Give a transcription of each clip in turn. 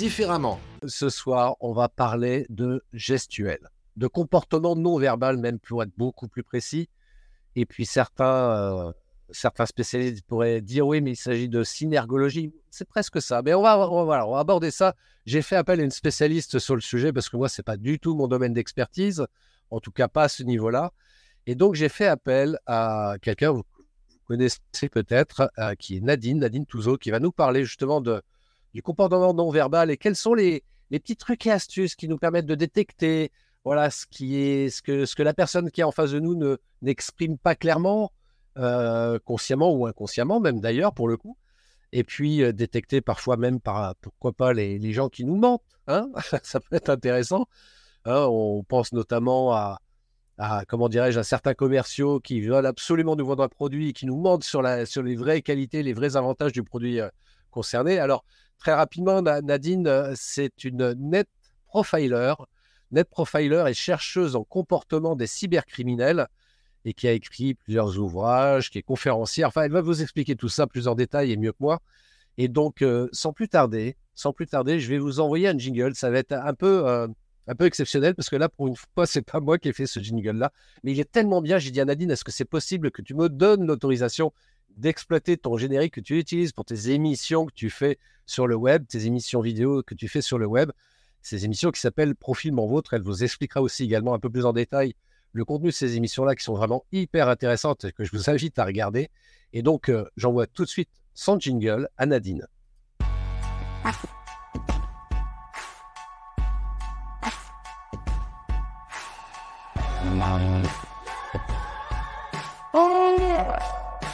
différemment. Ce soir, on va parler de gestuel, de comportement non verbal, même pour être beaucoup plus précis. Et puis certains, euh, certains spécialistes pourraient dire oui, mais il s'agit de synergologie. C'est presque ça. Mais on va, on on va aborder ça. J'ai fait appel à une spécialiste sur le sujet parce que moi, c'est pas du tout mon domaine d'expertise, en tout cas pas à ce niveau-là. Et donc, j'ai fait appel à quelqu'un, vous connaissez peut-être, euh, qui est Nadine, Nadine Touzeau, qui va nous parler justement de, du comportement non verbal et quels sont les, les petits trucs et astuces qui nous permettent de détecter voilà ce qui est ce que ce que la personne qui est en face de nous ne n'exprime pas clairement euh, consciemment ou inconsciemment même d'ailleurs pour le coup. Et puis euh, détecter parfois même par pourquoi pas les, les gens qui nous mentent hein ça peut être intéressant hein, on pense notamment à, comment dirais-je à certains commerciaux qui veulent absolument nous vendre un produit et qui nous mentent sur la sur les vraies qualités les vrais avantages du produit euh, concerné. Alors Très rapidement, Nadine, euh, c'est une net profiler. Net profiler et chercheuse en comportement des cybercriminels et qui a écrit plusieurs ouvrages, qui est conférencière. Enfin, elle va vous expliquer tout ça plus en détail et mieux que moi. Et donc, euh, sans plus tarder, sans plus tarder, je vais vous envoyer un jingle. Ça va être un peu, euh, un peu exceptionnel parce que là, pour une fois, c'est pas moi qui ai fait ce jingle-là, mais il est tellement bien. J'ai dit à Nadine, est-ce que c'est possible que tu me donnes l'autorisation d'exploiter ton générique que tu utilises pour tes émissions que tu fais sur le web, tes émissions vidéo que tu fais sur le web. Ces émissions qui s'appellent Profil Mon Vôtre, elle vous expliquera aussi également un peu plus en détail le contenu de ces émissions-là qui sont vraiment hyper intéressantes et que je vous invite à regarder. Et donc, euh, j'envoie tout de suite son jingle à Nadine.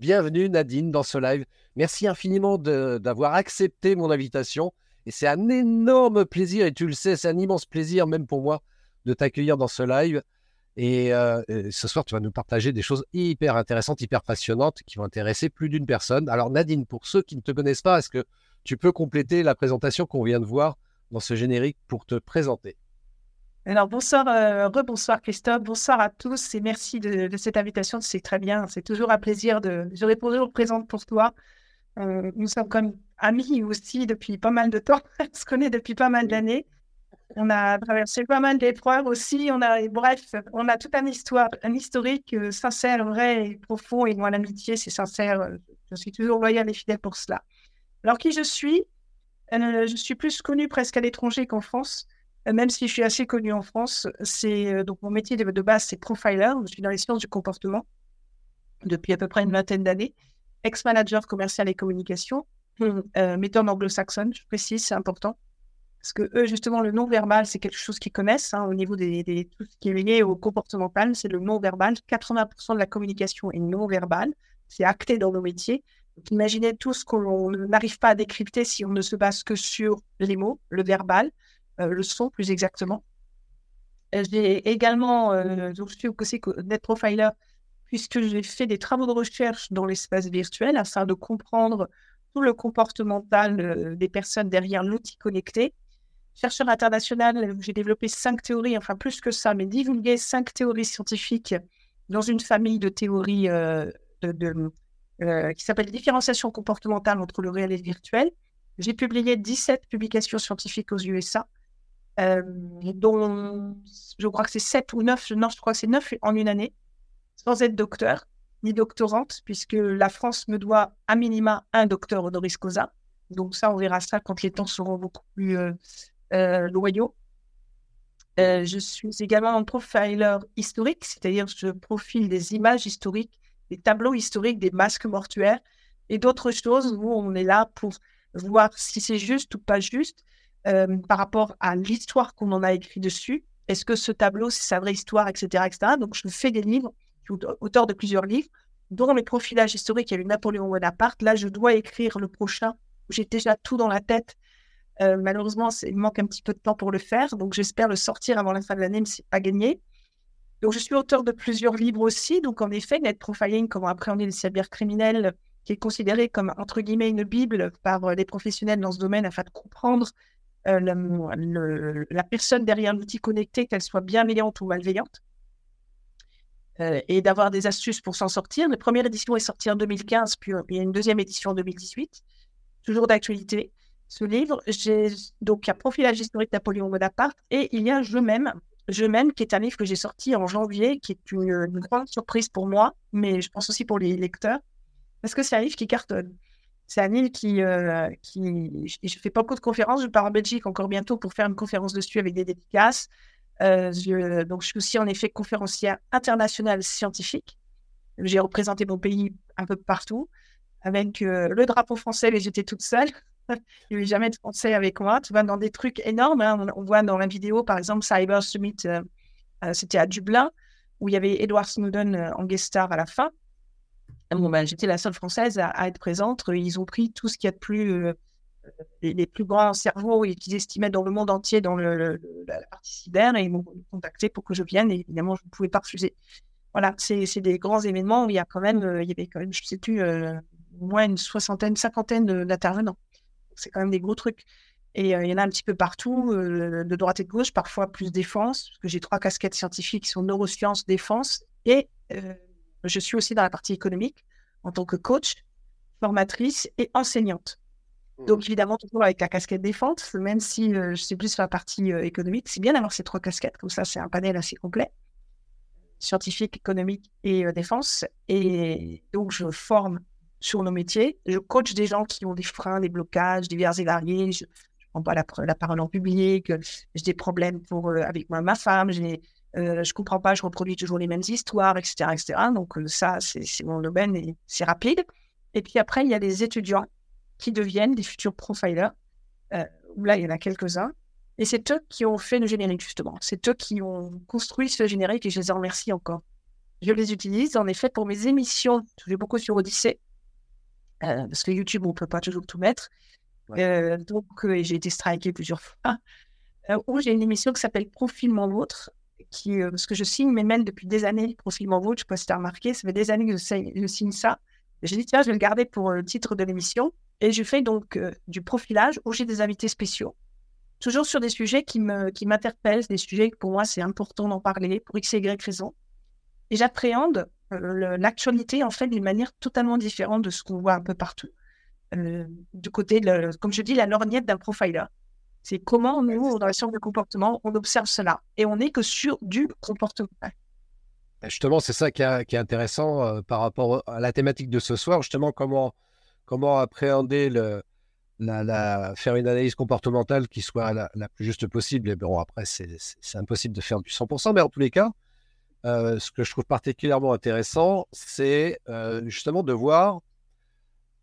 Bienvenue Nadine dans ce live. Merci infiniment d'avoir accepté mon invitation. Et c'est un énorme plaisir, et tu le sais, c'est un immense plaisir même pour moi de t'accueillir dans ce live. Et, euh, ce soir, tu vas nous partager des choses hyper intéressantes, hyper passionnantes, qui vont intéresser plus d'une personne. Alors Nadine, pour ceux qui ne te connaissent pas, est-ce que tu peux compléter la présentation qu'on vient de voir dans ce générique pour te présenter? Alors bonsoir, euh, rebonsoir Christophe, bonsoir à tous et merci de, cette invitation, c'est très bien, c'est toujours un plaisir de, je réponds toujours présente pour toi. Euh, nous sommes comme amis aussi depuis pas mal de temps, on se connaît depuis pas mal d'années. On a traversé pas mal d'épreuves aussi. On a, bref, on a toute une histoire, un historique euh, sincère, vrai et profond. Et moi, l'amitié, c'est sincère. Je suis toujours loyal et fidèle pour cela. Alors, qui je suis? Je suis plus connue presque à l'étranger qu'en France. Euh, même si je suis assez connue en France, c'est euh, donc mon métier de, base, c'est profiler. Je suis dans les sciences du comportement depuis à peu près une vingtaine d'années, ex-manager commercial et communication, euh, méthode anglo-saxonne, je précise, c'est important. Parce que eux, justement, le non-verbal, c'est quelque chose qu'ils connaissent hein, au niveau des, tout ce qui est lié au comportemental, c'est le non-verbal. 80% de la communication est non-verbale, c'est acté dans nos métiers. Donc, imaginez tout ce qu'on n'arrive pas à décrypter si on ne se base que sur les mots, le verbal. Euh, le son plus exactement. Euh, j'ai également, euh, je suis aussi Net Profiler, puisque j'ai fait des travaux de recherche dans l'espace virtuel afin de comprendre tout le comportemental des personnes derrière l'outil connecté. Chercheur international, j'ai développé cinq théories, enfin plus que ça, mais divulgué cinq théories scientifiques dans une famille de théories qui s'appelle différenciation comportementale entre le réel et le virtuel. J'ai publié 17 publications scientifiques aux USA euh, dont je crois que c'est 7 ou 9, non, je crois que c'est 9 en une année, sans être docteur ni doctorante, puisque la France me doit à minima un docteur honoris causa. Donc ça, on verra ça quand les temps seront beaucoup plus euh, euh, loyaux. Je suis également un profiler historique, c'est-à-dire je profile des images historiques, des tableaux historiques, des masques mortuaires et d'autres choses où on est là pour voir si c'est juste ou pas juste euh, par rapport à l'histoire qu'on en a écrit dessus. Est-ce que ce tableau, c'est sa vraie histoire, etc., etc. Donc, je fais des livres, je suis auteur de plusieurs livres, dont les profilages historiques. Il y a eu Napoléon Bonaparte. Là, je dois écrire le prochain. J'ai déjà tout dans la tête. Euh, malheureusement, il manque un petit peu de temps pour le faire. Donc, j'espère le sortir avant la fin de l'année, mais ce n'est pas gagné. Donc, je suis auteur de plusieurs livres aussi. Donc, en effet, Net Profiling, comment appréhender les cybercriminels, qui est considéré comme, entre guillemets, une Bible par euh, les professionnels dans ce domaine afin de comprendre euh, la personne derrière l'outil connecté, qu'elle soit bienveillante ou malveillante, euh, et d'avoir des astuces pour s'en sortir. La première édition est sortie en 2015, puis il y a une deuxième édition en 2018, toujours d'actualité. Ce livre, donc un profilage historique Napoléon Bonaparte, et il y a Je m'aime, Je qui est un livre que j'ai sorti en janvier, qui est une, grande surprise pour moi, mais je pense aussi pour les lecteurs, parce que c'est un livre qui cartonne. C'est Anil qui, euh, qui. Je fais pas beaucoup de conférences. Je pars en Belgique encore bientôt pour faire une conférence dessus avec des dédicaces. Euh, je, donc, je suis aussi en effet conférencière internationale scientifique. J'ai représenté mon pays un peu partout avec euh, le drapeau français, mais j'étais toute seule. Il n'y avait jamais de français avec moi. Tu vas dans des trucs énormes. Hein. On, voit dans la vidéo, par exemple, Cyber Summit, c'était à Dublin, où il y avait Edward Snowden en guest star à la fin. Bon, ben, j'étais la seule française à, être présente. Ils ont pris tout ce qu'il y a de plus, euh, les, plus grands cerveaux qu'ils estimaient dans le monde entier dans le, la partie cyber et ils m'ont contacté pour que je vienne. Et évidemment, je ne pouvais pas refuser. Voilà, c'est des grands événements où il y a quand même, euh, il y avait quand même, je ne sais plus, euh, moins une soixantaine, cinquantaine d'intervenants. C'est quand même des gros trucs. Et il y en a un petit peu partout, de droite et de gauche, parfois plus défense, parce que j'ai trois casquettes scientifiques qui sont neurosciences, défense et je suis aussi dans la partie économique en tant que coach, formatrice et enseignante. Donc, mmh. évidemment, toujours avec la casquette défense, même si euh, je suis plus sur la partie euh, économique, c'est bien d'avoir ces trois casquettes, comme ça, c'est un panel assez complet scientifique, économique et euh, défense. Et donc, je forme sur nos métiers. Je coach des gens qui ont des freins, des blocages divers et variés. Je ne prends pas la, parole en public. J'ai des problèmes pour, avec moi, ma femme. J'ai euh, je comprends pas, je reproduis toujours les mêmes histoires, etc. etc. Donc euh, ça, c'est mon domaine et c'est rapide. Et puis après, il y a des étudiants qui deviennent des futurs profilers. Euh, là, il y en a quelques-uns. Et c'est eux qui ont fait le générique, justement. C'est eux qui ont construit ce générique et je les en remercie encore. Je les utilise, en effet, pour mes émissions. Je vais beaucoup sur Odyssée. Euh, parce que YouTube, on ne peut pas toujours tout mettre. donc, j'ai été striké plusieurs fois. où j'ai une émission qui s'appelle Profilement Vôtre, qui, euh, parce que je signe mes mails depuis des années, Profilement Vôtre, je ne sais pas si tu as remarqué, ça fait des années que je, signe, ça. J'ai dit, tiens, je vais le garder pour le titre de l'émission. Et je fais donc euh, du profilage où j'ai des invités spéciaux, toujours sur des sujets qui m'interpellent, qui des sujets que pour moi, c'est important d'en parler pour X et Y raison. Et j'appréhende euh, l'actualité, en fait, d'une manière totalement différente de ce qu'on voit un peu partout. du côté, de, comme je dis, la lorgnette d'un profiler. C'est comment nous, dans la science du comportement, on observe cela. Et on n'est que sur du comportement. Justement, c'est ça qui, est intéressant euh, par rapport à la thématique de ce soir. Justement, comment, comment appréhender le, la, faire une analyse comportementale qui soit la, plus juste possible. Et bon, après, c'est impossible de faire du 100%, mais en tous les cas, euh, ce que je trouve particulièrement intéressant, c'est euh, justement de voir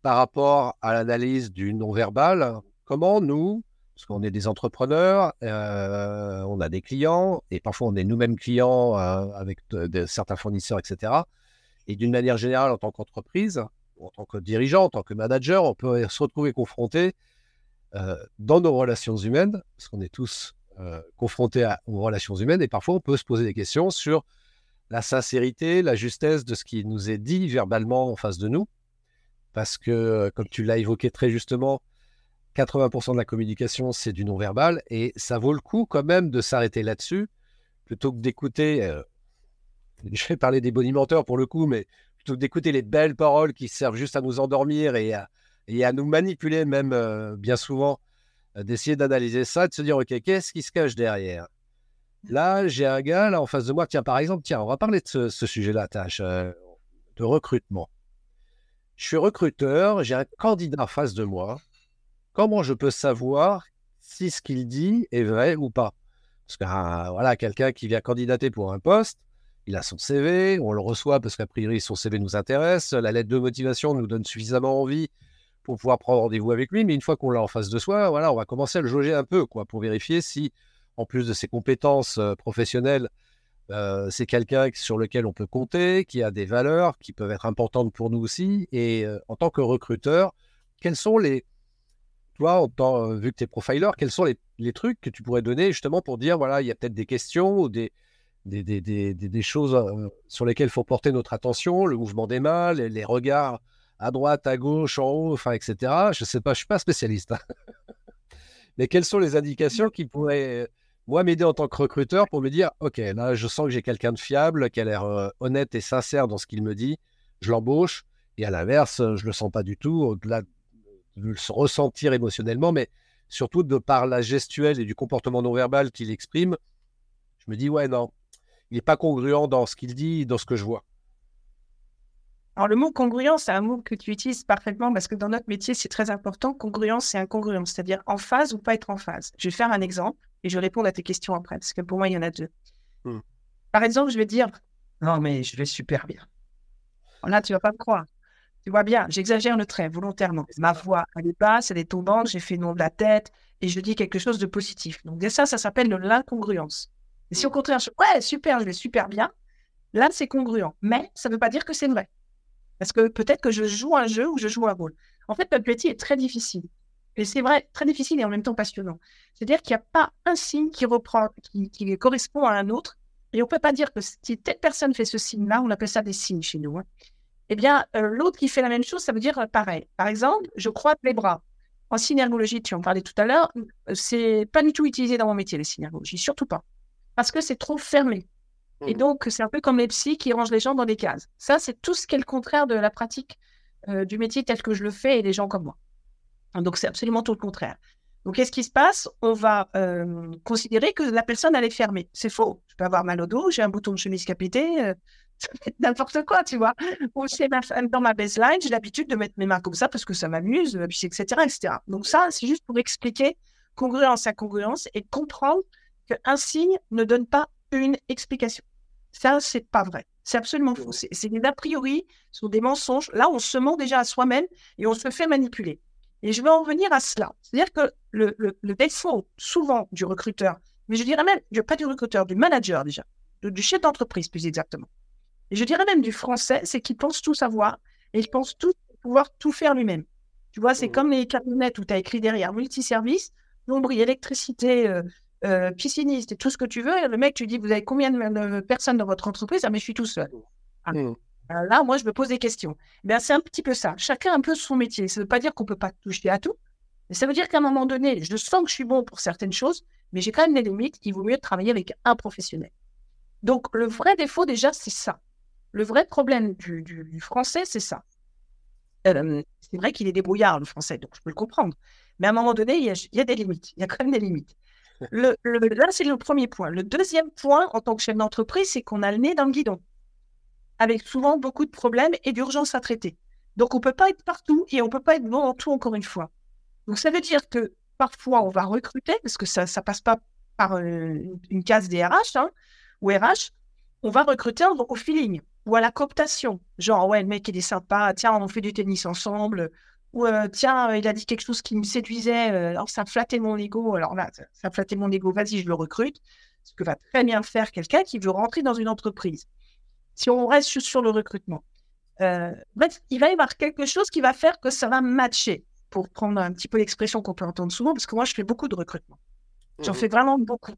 par rapport à l'analyse du non-verbal, comment nous, parce qu'on est des entrepreneurs, euh, on a des clients, et parfois on est nous-mêmes clients euh, avec certains fournisseurs, etc. Et d'une manière générale, en tant qu'entreprise, en tant que dirigeant, en tant que manager, on peut se retrouver confronté euh, dans nos relations humaines, parce qu'on est tous confrontés aux relations humaines, et parfois on peut se poser des questions sur la sincérité, la justesse de ce qui nous est dit verbalement en face de nous. Parce que, comme tu l'as évoqué très justement, 80% de la communication, c'est du non-verbal, et ça vaut le coup quand même de s'arrêter là-dessus, plutôt que d'écouter, euh, je vais parler des bonimenteurs pour le coup, mais plutôt que d'écouter les belles paroles qui servent juste à nous endormir et à, nous manipuler même euh, bien souvent, euh, d'essayer d'analyser ça, de se dire, OK, qu'est-ce qui se cache derrière? Là, j'ai un gars là en face de moi, tiens, par exemple, tiens, on va parler de ce, sujet-là, tâche, de recrutement. Je suis recruteur, j'ai un candidat en face de moi, comment je peux savoir si ce qu'il dit est vrai ou pas? Parce que voilà, quelqu'un qui vient candidater pour un poste, il a son CV, on le reçoit parce qu'a priori son CV nous intéresse, la lettre de motivation nous donne suffisamment envie pour pouvoir prendre rendez-vous avec lui, mais une fois qu'on l'a en face de soi, voilà, on va commencer à le jauger un peu, quoi, pour vérifier si, en plus de ses compétences euh, professionnelles, euh, c'est quelqu'un sur lequel on peut compter, qui a des valeurs qui peuvent être importantes pour nous aussi. Et euh, en tant que recruteur, quels sont les, toi, en vu que tu es profiler, quels sont les, trucs que tu pourrais donner justement pour dire, voilà, il y a peut-être des questions ou des, des, des, des, choses euh, sur lesquelles faut porter notre attention, le mouvement des mains, les, regards à droite, à gauche, en haut, enfin, etc. Je ne sais pas, je ne suis pas spécialiste. Hein. Mais quelles sont les indications qui pourraient, moi, m'aider en tant que recruteur pour me dire, OK, là, je sens que j'ai quelqu'un de fiable, qui a l'air euh, honnête et sincère dans ce qu'il me dit, je l'embauche. Et à l'inverse, je ne le sens pas du tout, au-delà de le ressentir émotionnellement, mais surtout de par la gestuelle et du comportement non verbal qu'il exprime, je me dis, ouais, non, il n'est pas congruent dans ce qu'il dit, dans ce que je vois. Alors, le mot congruent, c'est un mot que tu utilises parfaitement parce que dans notre métier, c'est très important. Congruence, c'est incongruent, c'est-à-dire en phase ou pas être en phase. Je vais faire un exemple et je réponds à tes questions après parce que pour moi, il y en a deux. Hmm. Par exemple, je vais dire Non, mais je vais super bien. Là, tu vas pas me croire. Tu vois bien, j'exagère le trait volontairement. Ma voix, elle est basse, elle est tombante, j'ai fait nom de la tête et je dis quelque chose de positif. Donc, ça, ça s'appelle l'incongruence. Et si au contraire, je ouais, super, je vais super bien, là, c'est congruent. Mais ça ne veut pas dire que c'est vrai. Parce que peut-être que je joue un jeu ou je joue un rôle. En fait, notre métier est très difficile. Et c'est vrai, très difficile et en même temps passionnant. C'est-à-dire qu'il n'y a pas un signe qui reprend, qui, correspond à un autre. Et on ne peut pas dire que si telle personne fait ce signe-là, on appelle ça des signes chez nous. Hein. Eh bien, euh, l'autre qui fait la même chose, ça veut dire euh, pareil. Par exemple, je croise les bras. En synergologie, tu en parlais tout à l'heure, euh, c'est pas du tout utilisé dans mon métier, les synergologies, surtout pas parce que c'est trop fermé. Et mmh. donc, c'est un peu comme les psys qui rangent les gens dans des cases. Ça, c'est tout ce qui est le contraire de la pratique euh, du métier tel que je le fais et les gens comme moi. Donc, c'est absolument tout le contraire. Donc, qu'est-ce qui se passe? On va euh, considérer que la personne, elle est fermée. C'est faux. Je peux avoir mal au dos, j'ai un bouton de chemise qui a pété, euh, n'importe quoi, tu vois. Ou c'est dans ma baseline, j'ai l'habitude de mettre mes mains comme ça parce que ça m'amuse, etc., etc. Donc, ça, c'est juste pour expliquer congruence à congruence et comprendre qu'un signe ne donne pas une explication. Ça, c'est pas vrai. C'est absolument faux. C'est des a priori, ce sont des mensonges. Là, on se ment déjà à soi-même et on se fait manipuler. Et je vais en revenir à cela. C'est-à-dire que le, défaut, souvent, du recruteur, mais je dirais même, pas du recruteur, du manager déjà, du chef d'entreprise plus exactement, et je dirais même du français, c'est qu'il pense tout savoir et il pense tout pouvoir tout faire lui-même. Tu vois, c'est mmh. comme les cabinets où tu as écrit derrière multiservice, l'ombrie, électricité, euh, euh, pisciniste et tout ce que tu veux. Et le mec, tu dis, vous avez combien de, personnes dans votre entreprise? Ah, mais je suis tout seul. Ah. Mmh. Là, moi, je me pose des questions. Ben, c'est un petit peu ça. Chacun un peu son métier. Ça ne veut pas dire qu'on ne peut pas toucher à tout. Mais ça veut dire qu'à un moment donné, je sens que je suis bon pour certaines choses, mais j'ai quand même des limites. Il vaut mieux travailler avec un professionnel. Donc, le vrai défaut, déjà, c'est ça. Le vrai problème du, français, c'est ça. Euh, c'est vrai qu'il est débrouillard, le français, donc je peux le comprendre. Mais à un moment donné, il y a des limites. Il y a quand même des limites le, là, c'est le premier point. Le deuxième point, en tant que chef d'entreprise, c'est qu'on a le nez dans le guidon, avec souvent beaucoup de problèmes et d'urgences à traiter. Donc, on ne peut pas être partout et on ne peut pas être bon en tout, encore une fois. Donc, ça veut dire que parfois, on va recruter, parce que ça ne passe pas par euh, une case des RH hein, ou RH, on va recruter au feeling ou à la cooptation. Genre, ouais, le mec, il est sympa, tiens, on fait du tennis ensemble, ou euh, tiens, il a dit quelque chose qui me séduisait, euh, alors ça flattait mon ego, alors là, ça, flattait mon ego, vas-y, je le recrute. Ce que va très bien faire quelqu'un qui veut rentrer dans une entreprise. Si on reste sur le recrutement, euh, il va y avoir quelque chose qui va faire que ça va matcher, pour prendre un petit peu l'expression qu'on peut entendre souvent, parce que moi, je fais beaucoup de recrutement. J'en mmh fais vraiment beaucoup.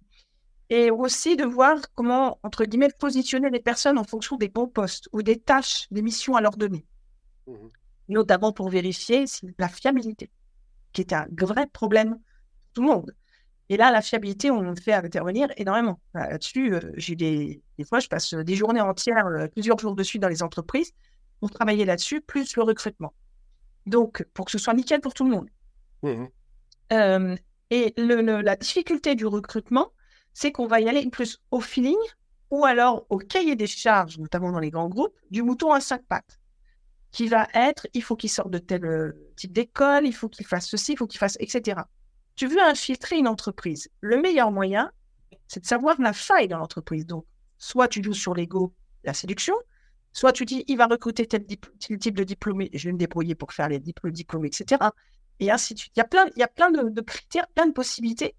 Et aussi de voir comment, entre guillemets, positionner les personnes en fonction des bons postes ou des tâches, des missions à leur donner. Mmh notamment pour vérifier la fiabilité, qui est un vrai problème pour tout le monde. Et là, la fiabilité, on fait intervenir énormément. Là-dessus, euh, j'ai des, des fois, je passe des journées entières, euh, plusieurs jours dessus dans les entreprises pour travailler là-dessus, plus le recrutement. Donc, pour que ce soit nickel pour tout le monde. Mmh euh, et la difficulté du recrutement, c'est qu'on va y aller plus au feeling ou alors au cahier des charges, notamment dans les grands groupes, du mouton à cinq pattes qui va être il faut qu'il sorte de tel type d'école, il faut qu'il fasse ceci, il faut qu'il fasse, etc. Tu veux infiltrer une entreprise. Le meilleur moyen, c'est de savoir la faille dans l'entreprise. Donc, soit tu joues sur l'ego, la séduction, soit tu dis, il va recruter tel, type de diplômé, je vais me débrouiller pour faire les diplômés, etc. Et ainsi de suite. Il y a plein, il y a plein de, critères, plein de possibilités.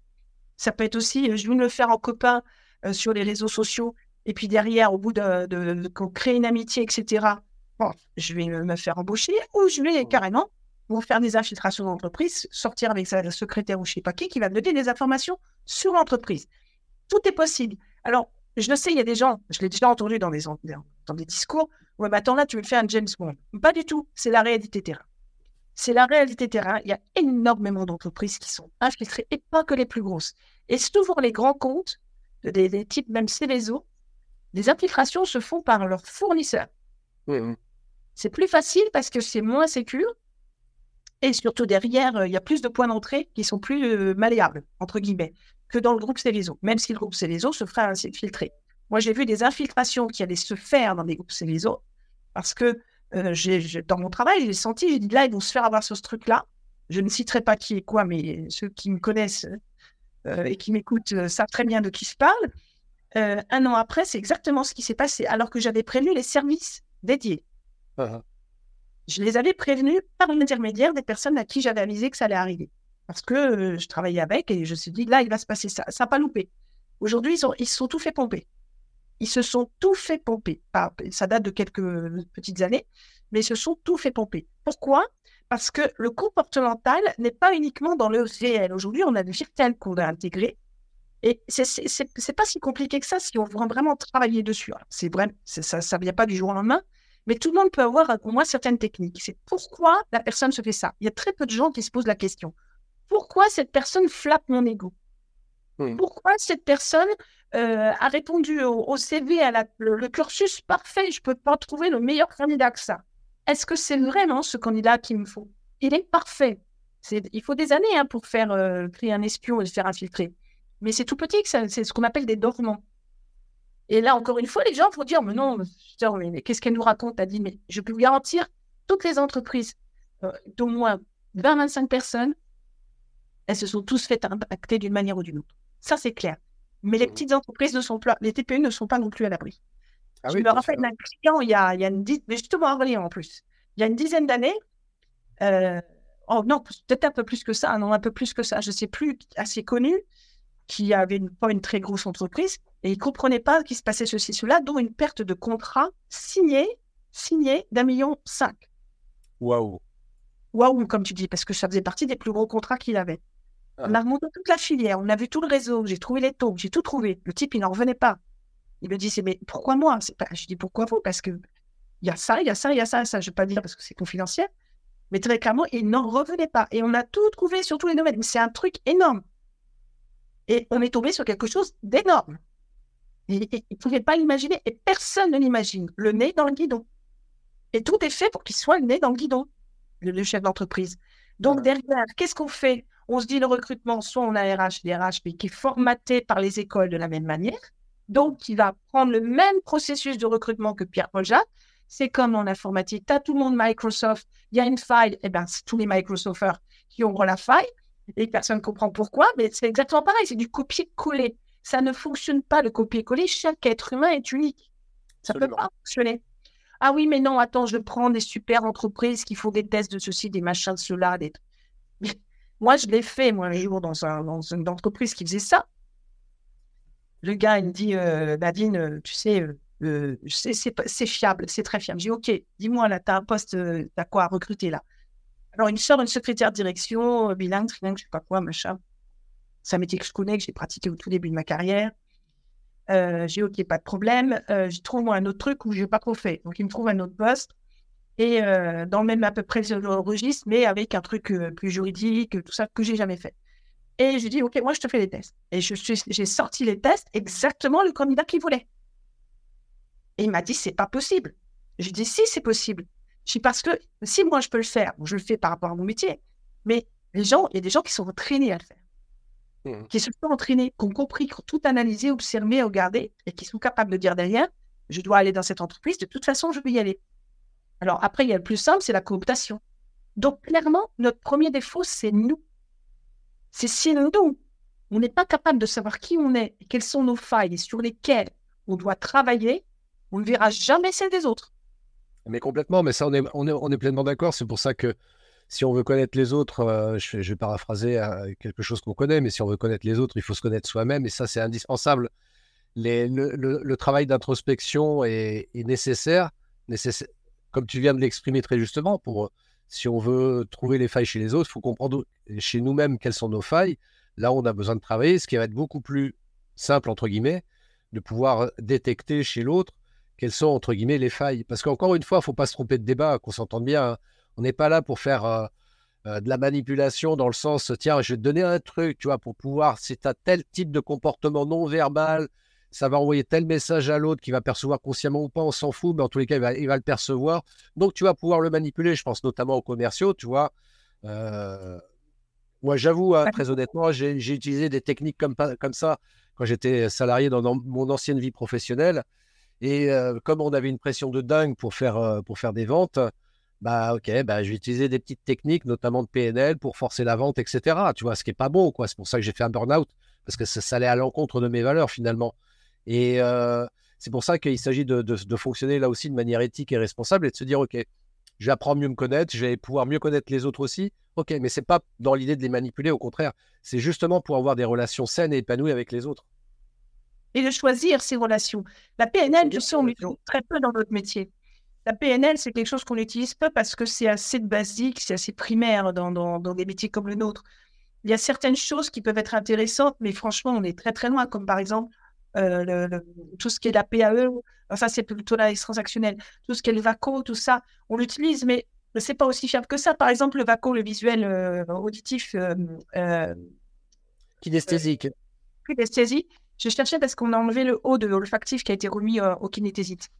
Ça peut être aussi, euh, je vais me le faire en copain euh, sur les réseaux sociaux, et puis derrière, au bout de, de, créer une amitié, etc., bon, je vais me faire embaucher, ou je vais carrément pour faire des infiltrations d'entreprise, sortir avec sa secrétaire ou je ne sais pas qui, qui va me donner des informations sur l'entreprise. Tout est possible. Alors, je le sais, il y a des gens, je l'ai déjà entendu dans des, dans des discours, ouais, mais attends là, tu veux faire un James Bond. Pas du tout, c'est la réalité terrain. C'est la réalité terrain. Il y a énormément d'entreprises qui sont infiltrées, et pas que les plus grosses. Et souvent, les grands comptes, des, des types même Céveso, les infiltrations se font par leurs fournisseurs. C'est plus facile parce que c'est moins sécur et surtout derrière, euh, il y a plus de points d'entrée qui sont plus euh, malléables, entre guillemets, que dans le groupe Céliso, même si le groupe Céliso se fera infiltrer. Moi, j'ai vu des infiltrations qui allaient se faire dans des groupes Céliso parce que euh, dans mon travail, j'ai senti, j'ai dit là, ils vont se faire avoir sur ce truc-là. Je ne citerai pas qui est quoi, mais ceux qui me connaissent et qui m'écoutent savent très bien de qui se parle. un an après, c'est exactement ce qui s'est passé, alors que j'avais prévenu les services dédiés. Uh-huh je les avais prévenus par l'intermédiaire des personnes à qui j'avais avisé que ça allait arriver. Parce que euh, je travaillais avec et je me suis dit, là, il va se passer ça. Ça n'a pas loupé. Aujourd'hui, ils, se sont tout fait pomper. Ils se sont tout fait pomper. Ça date de quelques petites années, mais ils se sont tout fait pomper. Pourquoi? Parce que le comportemental n'est pas uniquement dans le réel. Aujourd'hui, on a le virtuel qu'on a intégré. Et c'est pas si compliqué que ça si on veut vraiment travailler dessus. C'est vrai, ça ne vient pas du jour au lendemain, mais tout le monde peut avoir au moins certaines techniques. C'est pourquoi la personne se fait ça. Il y a très peu de gens qui se posent la question. Pourquoi cette personne flatte mon ego? Pourquoi cette personne euh, a répondu au, CV, à le, cursus parfait, je ne peux pas trouver le meilleur candidat que ça Est-ce que c'est vraiment ce candidat qu'il me faut? Il est parfait. il faut des années hein, pour faire euh, créer un espion et le faire infiltrer. Mais c'est tout petit, c'est ce qu'on appelle des dormants. Et là, encore une fois, les gens vont dire, mais non, mais qu'est-ce qu'elle nous raconte Elle dit, mais je peux vous garantir, toutes les entreprises euh, d'au moins 20-25 personnes, elles se sont tous faites impacter d'une manière ou d'une autre. Ça, c'est clair. Mais les mmh petites entreprises ne sont pas, les TPE ne sont pas non plus à l'abri. Ah je me rappelle d'un client, il y a, il y a une dizaine, mais justement à Orléans en plus, il y a une dizaine d'années, euh, oh non, peut-être un peu plus que ça, non, un peu plus que ça, je ne sais plus, assez connu, qui avait pas une très grosse entreprise et il ne comprenait pas qu'il se passait ceci, cela, dont une perte de contrat signé, signé d'un million cinq. Waouh. Waouh, comme tu dis, parce que ça faisait partie des plus gros contrats qu'il avait. Ah. On a remonté toute la filière, on a vu tout le réseau, j'ai trouvé les taux, j'ai tout trouvé. Le type, il n'en revenait pas. Il me disait, mais pourquoi moi? Pas... Je dis, pourquoi vous? Parce que il y a ça, il y a ça, il y a ça, ça. Je ne vais pas dire parce que c'est confidentiel. Mais très clairement, il n'en revenait pas. Et on a tout trouvé sur tous les domaines. C'est un truc énorme. Et on est tombé sur quelque chose d'énorme. Il ne pouvait pas l'imaginer et personne ne l'imagine. Le nez dans le guidon. Et tout est fait pour qu'il soit le nez dans le guidon, le, chef d'entreprise. Donc derrière, qu'est-ce qu'on fait? On se dit le recrutement, soit on a RH, des RH, mais qui est formaté par les écoles de la même manière. Donc, il va prendre le même processus de recrutement que Pierre-Paul Jacques. C'est comme en informatique, tu as tout le monde Microsoft, il y a une faille, et eh bien c'est tous les Microsofters qui ouvrent la faille et personne ne comprend pourquoi, mais c'est exactement pareil, c'est du copier-coller. Ça ne fonctionne pas le copier-coller, chaque être humain est unique. Ça ne peut pas fonctionner. Ah oui, mais non, attends, je prends des super entreprises qui font des tests de ceci, des machins de cela. Des... moi, je l'ai fait, moi, un jour, dans, un, dans, une entreprise qui faisait ça. Le gars, il me dit, euh, Nadine, euh, tu sais, euh, c'est fiable, c'est très fiable. Je dis, OK, dis-moi, là, tu as un poste, tu as quoi à recruter là? Alors, il me sort une secrétaire de direction, bilingue, trilingue, je sais pas quoi, machin. C'est un métier que je connais, que j'ai pratiqué au tout début de ma carrière. Euh, j'ai OK, pas de problème. Euh, je trouve moi un autre truc où je n'ai pas trop fait. Donc, il me trouve un autre poste. Et euh, dans le même à peu près le registre, mais avec un truc plus juridique, tout ça que j'ai jamais fait. Et je dis, OK, moi, je te fais les tests. Et j'ai sorti les tests exactement le candidat qu'il voulait. Et il m'a dit, c'est pas possible. Je dis, si, c'est possible. Je parce que si moi je peux le faire, je le fais par rapport à mon métier, mais les gens, il y a des gens qui sont entraînés à le faire, mmh. qui se sont entraînés, qui ont compris, qui ont tout analysé, observé, regardé, et qui sont capables de dire derrière, je dois aller dans cette entreprise, de toute façon, je vais y aller. Alors après, il y a le plus simple, c'est la cooptation. Donc clairement, notre premier défaut, c'est nous. C'est si nous, on n'est pas capable de savoir qui on est, et quelles sont nos failles et sur lesquelles on doit travailler, on ne verra jamais celles des autres. Mais complètement, mais ça, on est, on est, on est pleinement d'accord. C'est pour ça que si on veut connaître les autres, euh, je, vais, paraphraser euh, quelque chose qu'on connaît, mais si on veut connaître les autres, il faut se connaître soi-même, et ça, c'est indispensable. Le, travail d'introspection est, nécessaire, comme tu viens de l'exprimer très justement, pour si on veut trouver les failles chez les autres, il faut comprendre chez nous-mêmes quelles sont nos failles. Là, on a besoin de travailler, ce qui va être beaucoup plus simple, entre guillemets, de pouvoir détecter chez l'autre quelles sont, entre guillemets, les failles. Parce qu'encore une fois, il ne faut pas se tromper de débat, qu'on s'entende bien. Hein. On n'est pas là pour faire euh, euh, de la manipulation dans le sens, tiens, je vais te donner un truc, tu vois, pour pouvoir, si tu as tel type de comportement non verbal, ça va envoyer tel message à l'autre qui va percevoir consciemment ou pas, on s'en fout, mais en tous les cas, il va, le percevoir. Donc, tu vas pouvoir le manipuler, je pense notamment aux commerciaux, tu vois. Euh, moi, j'avoue, hein, très honnêtement, j'ai utilisé des techniques comme, comme ça quand j'étais salarié dans mon ancienne vie professionnelle. Et comme on avait une pression de dingue pour faire, pour faire des ventes, bah ok, bah, je vais utiliser des petites techniques, notamment de PNL, pour forcer la vente, etc. Tu vois, ce qui n'est pas bon, quoi. C'est pour ça que j'ai fait un burn-out, parce que ça, allait à l'encontre de mes valeurs, finalement. Et c'est pour ça qu'il s'agit de, de, fonctionner là aussi de manière éthique et responsable et de se dire, ok, je vais apprendre mieux me connaître, je vais pouvoir mieux connaître les autres aussi. Ok, mais c'est pas dans l'idée de les manipuler, au contraire, c'est justement pour avoir des relations saines et épanouies avec les autres et de choisir ses relations. La PNL, je sais, on l'utilise très peu dans notre métier. La PNL, c'est quelque chose qu'on utilise peu parce que c'est assez basique, c'est assez primaire dans, dans, des métiers comme le nôtre. Il y a certaines choses qui peuvent être intéressantes, mais franchement, on est très très loin, comme par exemple euh, tout ce qui est la PAE, enfin, c'est plutôt la transactionnelle, tout ce qui est le VACO, tout ça, on l'utilise, mais ce n'est pas aussi fiable que ça. Par exemple, le VACO, le visuel euh, auditif. Euh, kinesthésique. kinesthésie, je cherchais parce qu'on a enlevé le haut de l'olfactif qui a été remis au kinéthésite.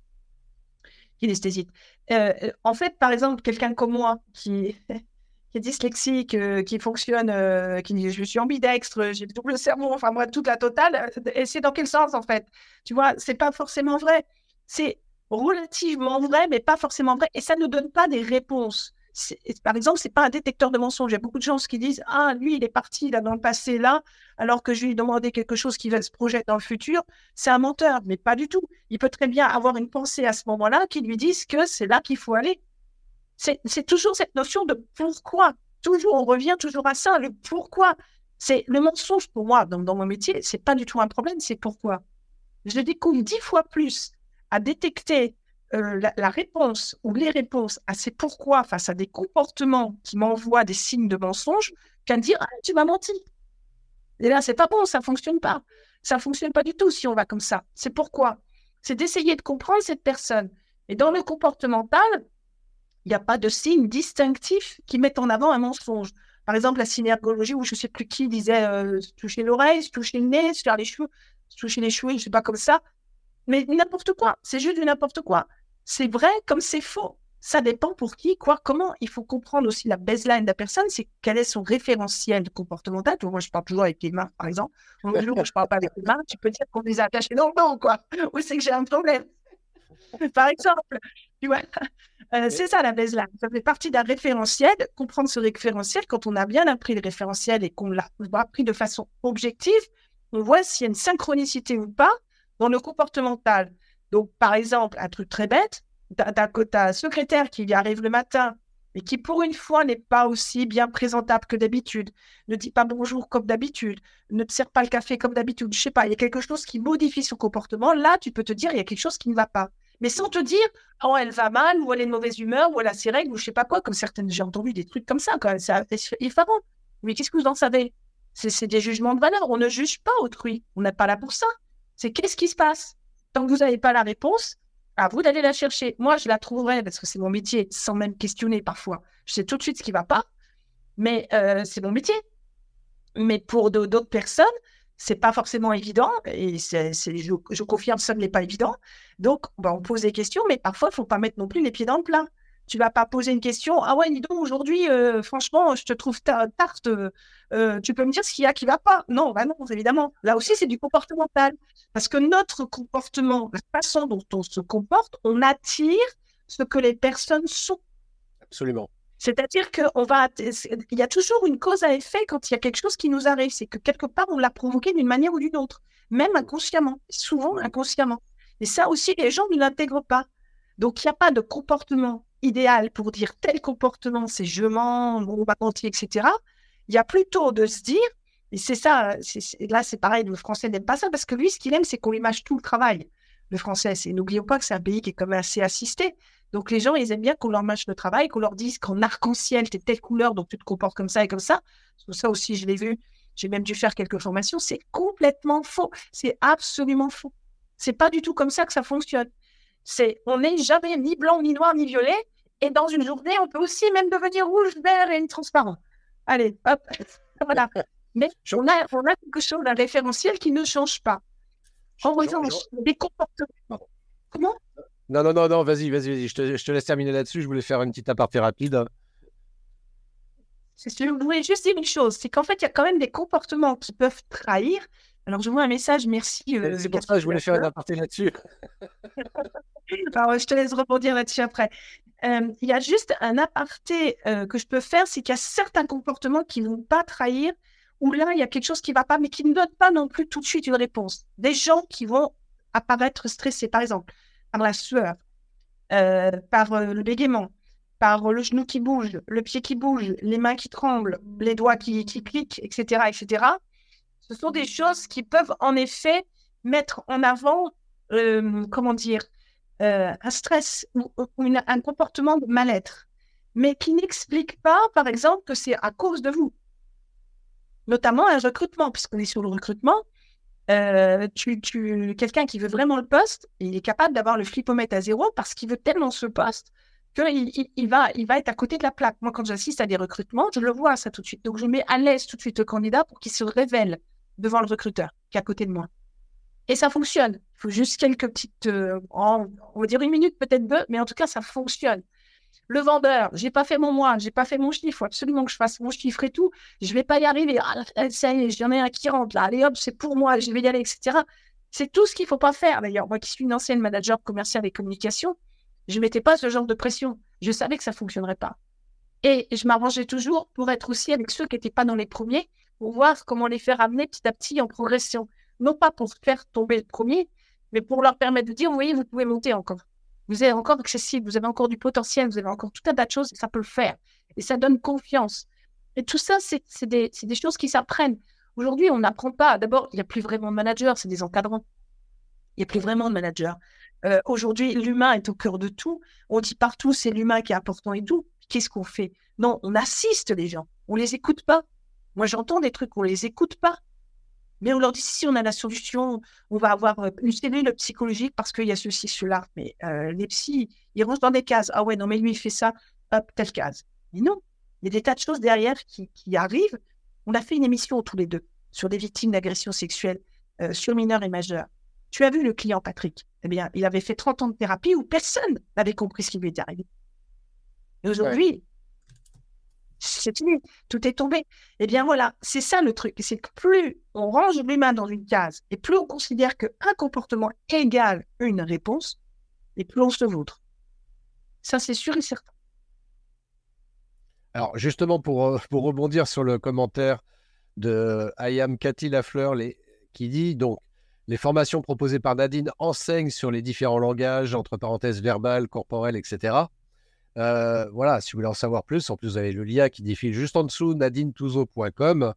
Kinesthésite. Euh, euh, en fait, par exemple, quelqu'un comme moi qui, est dyslexique, qui fonctionne, qui je suis ambidextre, j'ai le double cerveau, enfin moi, toute la totale, et c'est dans quel sens en fait? Tu vois, c'est pas forcément vrai. C'est relativement vrai, mais pas forcément vrai, et ça ne donne pas des réponses par exemple, c'est pas un détecteur de mensonges. Il y a beaucoup de gens qui disent Ah, lui, il est parti là dans le passé, là, alors que je lui ai demandé quelque chose qui va se projeter dans le futur. C'est un menteur, mais pas du tout. Il peut très bien avoir une pensée à ce moment-là qui lui dise que c'est là qu'il faut aller. C'est toujours cette notion de pourquoi. Toujours, on revient toujours à ça, le pourquoi. C'est le mensonge pour moi dans, mon métier, c'est pas du tout un problème, c'est pourquoi. Je découvre dix fois plus à détecter euh, la, réponse ou les réponses à ces pourquoi face à des comportements qui m'envoient des signes de mensonge qu'à dire ah, tu m'as menti. Et là, c'est pas bon, ça fonctionne pas. Ça fonctionne pas du tout si on va comme ça. C'est pourquoi? C'est d'essayer de comprendre cette personne. Et dans le comportemental, il n'y a pas de signes distinctifs qui mettent en avant un mensonge. Par exemple, la synergologie, où je ne sais plus qui disait euh, toucher l'oreille, toucher le nez, se faire les cheveux, toucher les cheveux, je ne sais pas comme ça. Mais n'importe quoi, c'est juste du n'importe quoi c'est vrai comme c'est faux. Ça dépend pour qui, quoi, comment. Il faut comprendre aussi la baseline de la personne, c'est quel est son référentiel comportemental. Moi, je parle toujours avec les mains, par exemple. Un jour, je ne parle pas avec les mains, tu peux dire qu'on les a attachées dans le dos, quoi. Ou c'est que j'ai un problème. par exemple, tu vois. Euh, c'est ça la baseline. Ça fait partie d'un référentiel. Comprendre ce référentiel, quand on a bien appris le référentiel et qu'on l'a appris de façon objective, on voit s'il y a une synchronicité ou pas dans le comportemental. Donc, par exemple, un truc très bête, tu as, un secrétaire qui arrive le matin et qui, pour une fois, n'est pas aussi bien présentable que d'habitude, ne dit pas bonjour comme d'habitude, ne te sert pas le café comme d'habitude, je sais pas, il y a quelque chose qui modifie son comportement, là, tu peux te dire, il y a quelque chose qui ne va pas. Mais sans te dire, oh, elle va mal, ou elle est de mauvaise humeur, ou elle a ses règles, ou je sais pas quoi, comme certaines, j'ai entendu des trucs comme ça, quand c'est effarant. Mais qu'est-ce que vous en savez? C'est des jugements de valeur. On ne juge pas autrui. On n'est pas là pour ça. C'est qu'est-ce qui se passe? Tant que vous n'avez pas la réponse, à vous d'aller la chercher. Moi, je la trouverai parce que c'est mon métier, sans même questionner parfois. Je sais tout de suite ce qui ne va pas, mais euh, c'est mon métier. Mais pour d'autres personnes, c'est pas forcément évident et je, confirme ça n'est pas évident. Donc, bah, on pose des questions, mais parfois, il ne faut pas mettre non plus les pieds dans le plat. Tu vas pas poser une question. Ah ouais, dis donc, aujourd'hui, euh, franchement, je te trouve tarte. Euh, tu peux me dire ce qu'il y a qui va pas Non, bah non, évidemment. Là aussi, c'est du comportemental. Parce que notre comportement, la façon dont on se comporte, on attire ce que les personnes sont. Absolument. C'est-à-dire qu'on va, il y a toujours une cause à effet quand il y a quelque chose qui nous arrive. C'est que quelque part, on l'a provoqué d'une manière ou d'une autre, même inconsciemment, souvent inconsciemment. Et ça aussi, les gens ne l'intègrent pas. Donc, il n'y a pas de comportement idéal pour dire tel comportement, c'est je mens, on va mentir, etc. Il y a plutôt de se dire, et c'est ça, là c'est pareil, le français n'aime pas ça, parce que lui, ce qu'il aime, c'est qu'on lui mâche tout le travail. Le français, c'est n'oublions pas que c'est un pays qui est quand même assez assisté. Donc les gens, ils aiment bien qu'on leur mâche le travail, qu'on leur dise qu'en arc-en-ciel, tu es telle couleur, donc tu te comportes comme ça et comme ça. Ça aussi, je l'ai vu. J'ai même dû faire quelques formations. C'est complètement faux. C'est absolument faux. C'est pas du tout comme ça que ça fonctionne. C'est, on n'est jamais ni blanc, ni noir, ni violet. Et dans une journée, on peut aussi même devenir rouge, vert et transparent. Allez, hop, voilà. Mais on a, on a quelque chose, un référentiel qui ne change pas. En revanche, des comportements. Comment? Non, non, non, non, vas-y, vas-y, vas-y. Je te, je te laisse terminer là-dessus. Je voulais faire une petite aparté rapide. Je voulais juste dire une chose, c'est qu'en fait, il y a quand même des comportements qui peuvent trahir. Alors, je vois un message, merci. Euh, c'est pour ça que je voulais faire une aparté là-dessus. Alors, je te laisse rebondir là-dessus après. Euh, il y a juste un aparté euh, que je peux faire, c'est qu'il y a certains comportements qui ne vont pas trahir, ou là, il y a quelque chose qui ne va pas, mais qui ne donne pas non plus tout de suite une réponse. Des gens qui vont apparaître stressés, par exemple par la sueur, par le bégaiement, par le genou qui bouge, le pied qui bouge, les mains qui tremblent, les doigts qui, cliquent, etc., etc. Ce sont des choses qui peuvent en effet mettre en avant, euh, comment dire, un stress ou, un comportement de mal-être, mais qui n'expliquent pas, par exemple, que c'est à cause de vous. Notamment un recrutement, puisqu'on est sur le recrutement, euh, tu, quelqu'un qui veut vraiment le poste, il est capable d'avoir le flipomètre à zéro parce qu'il veut tellement ce poste qu'il il, va, il va être à côté de la plaque. Moi, quand j'assiste à des recrutements, je le vois ça tout de suite. Donc, je mets à l'aise tout de suite le candidat pour qu'il se révèle devant le recruteur qui est à côté de moi. Et ça fonctionne. Il faut juste quelques petites, euh, on va dire une minute, peut-être deux, mais en tout cas, ça fonctionne le vendeur, j'ai pas fait mon mois, j'ai pas fait mon chiffre, il faut absolument que je fasse mon chiffre et tout, je vais pas y arriver. Ah, ça y est, j'en ai un qui rentre là, allez hop, c'est pour moi, je vais y aller, etc. C'est tout ce qu'il faut pas faire. D'ailleurs, moi qui suis une ancienne manager commercial et communication, je mettais pas ce genre de pression. Je savais que ça fonctionnerait pas. Et je m'arrangeais toujours pour être aussi avec ceux qui n'étaient pas dans les premiers, pour voir comment les faire amener petit à petit en progression. Non pas pour faire tomber le premier, mais pour leur permettre de dire, oui, vous pouvez monter encore. Vous êtes encore accessible, vous avez encore du potentiel, vous avez encore tout un tas de choses et ça peut le faire. Et ça donne confiance. Et tout ça, c'est des, choses qui s'apprennent. Aujourd'hui, on n'apprend pas. D'abord, il n'y a plus vraiment de managers, c'est des encadrants. Il n'y a plus vraiment de managers. Euh, aujourd'hui, l'humain est au cœur de tout. On dit partout, c'est l'humain qui est important et tout. Qu'est-ce qu'on fait? Non, on assiste les gens. On les écoute pas. Moi, j'entends des trucs, on les écoute pas. Mais on leur dit si on a la solution, on va avoir euh, une cellule psychologique parce qu'il y a ceci, cela. Mais euh, les psys, ils rangent dans des cases. Ah ouais, non, mais lui, il fait ça, hop, telle case. Mais non, il y a des tas de choses derrière qui, arrivent. On a fait une émission tous les deux sur des victimes d'agressions sexuelles, euh, sur mineurs et majeurs. Tu as vu le client Patrick? Eh bien, il avait fait 30 ans de thérapie où personne n'avait compris ce qui lui était arrivé. Et aujourd'hui, c'est fini, tout est tombé. Eh bien voilà, c'est ça le truc, c'est que plus on range l'humain dans une case et plus on considère qu'un comportement égale une réponse, et plus on se vautre. Ça, c'est sûr et certain. Alors justement, pour, euh, rebondir sur le commentaire de Ayam Cathy Lafleur qui dit donc les formations proposées par Nadine enseignent sur les différents langages, entre parenthèses verbales, corporelles, etc. Euh, voilà, si vous voulez en savoir plus, en plus vous avez le lien qui défile juste en dessous, nadinetouzo.com.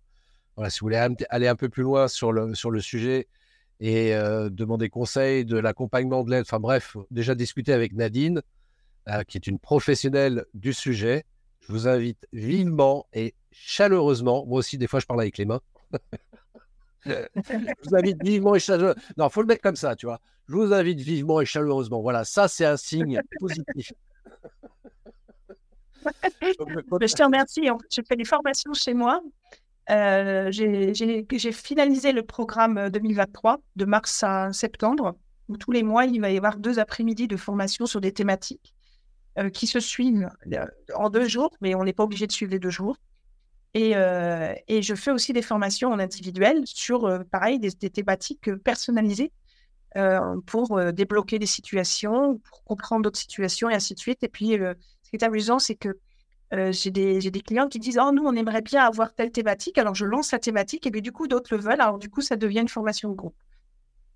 Voilà, si vous voulez aller un peu plus loin sur le, sur le sujet et euh, demander conseil, de l'accompagnement, de l'aide, enfin bref, déjà discuter avec Nadine, euh, qui est une professionnelle du sujet. Je vous invite vivement et chaleureusement, moi aussi des fois je parle avec les mains, je vous invite vivement et chaleureusement, non, faut le mettre comme ça, tu vois, je vous invite vivement et chaleureusement, voilà, ça c'est un signe positif. Je te remercie. Je fais des formations chez moi. Euh, j'ai finalisé le programme 2023 de mars à septembre, où tous les mois, il va y avoir deux après-midi de formation sur des thématiques euh, qui se suivent euh, en deux jours, mais on n'est pas obligé de suivre les deux jours. Et, je fais aussi des formations en individuel sur, pareil, des, thématiques personnalisées pour débloquer des situations, pour comprendre d'autres situations et ainsi de suite. Et puis, ce qui est amusant, c'est que euh, j'ai des, clients qui disent Oh, nous, on aimerait bien avoir telle thématique. Alors, je lance la thématique et puis, du coup, d'autres le veulent. Alors, du coup, ça devient une formation de groupe.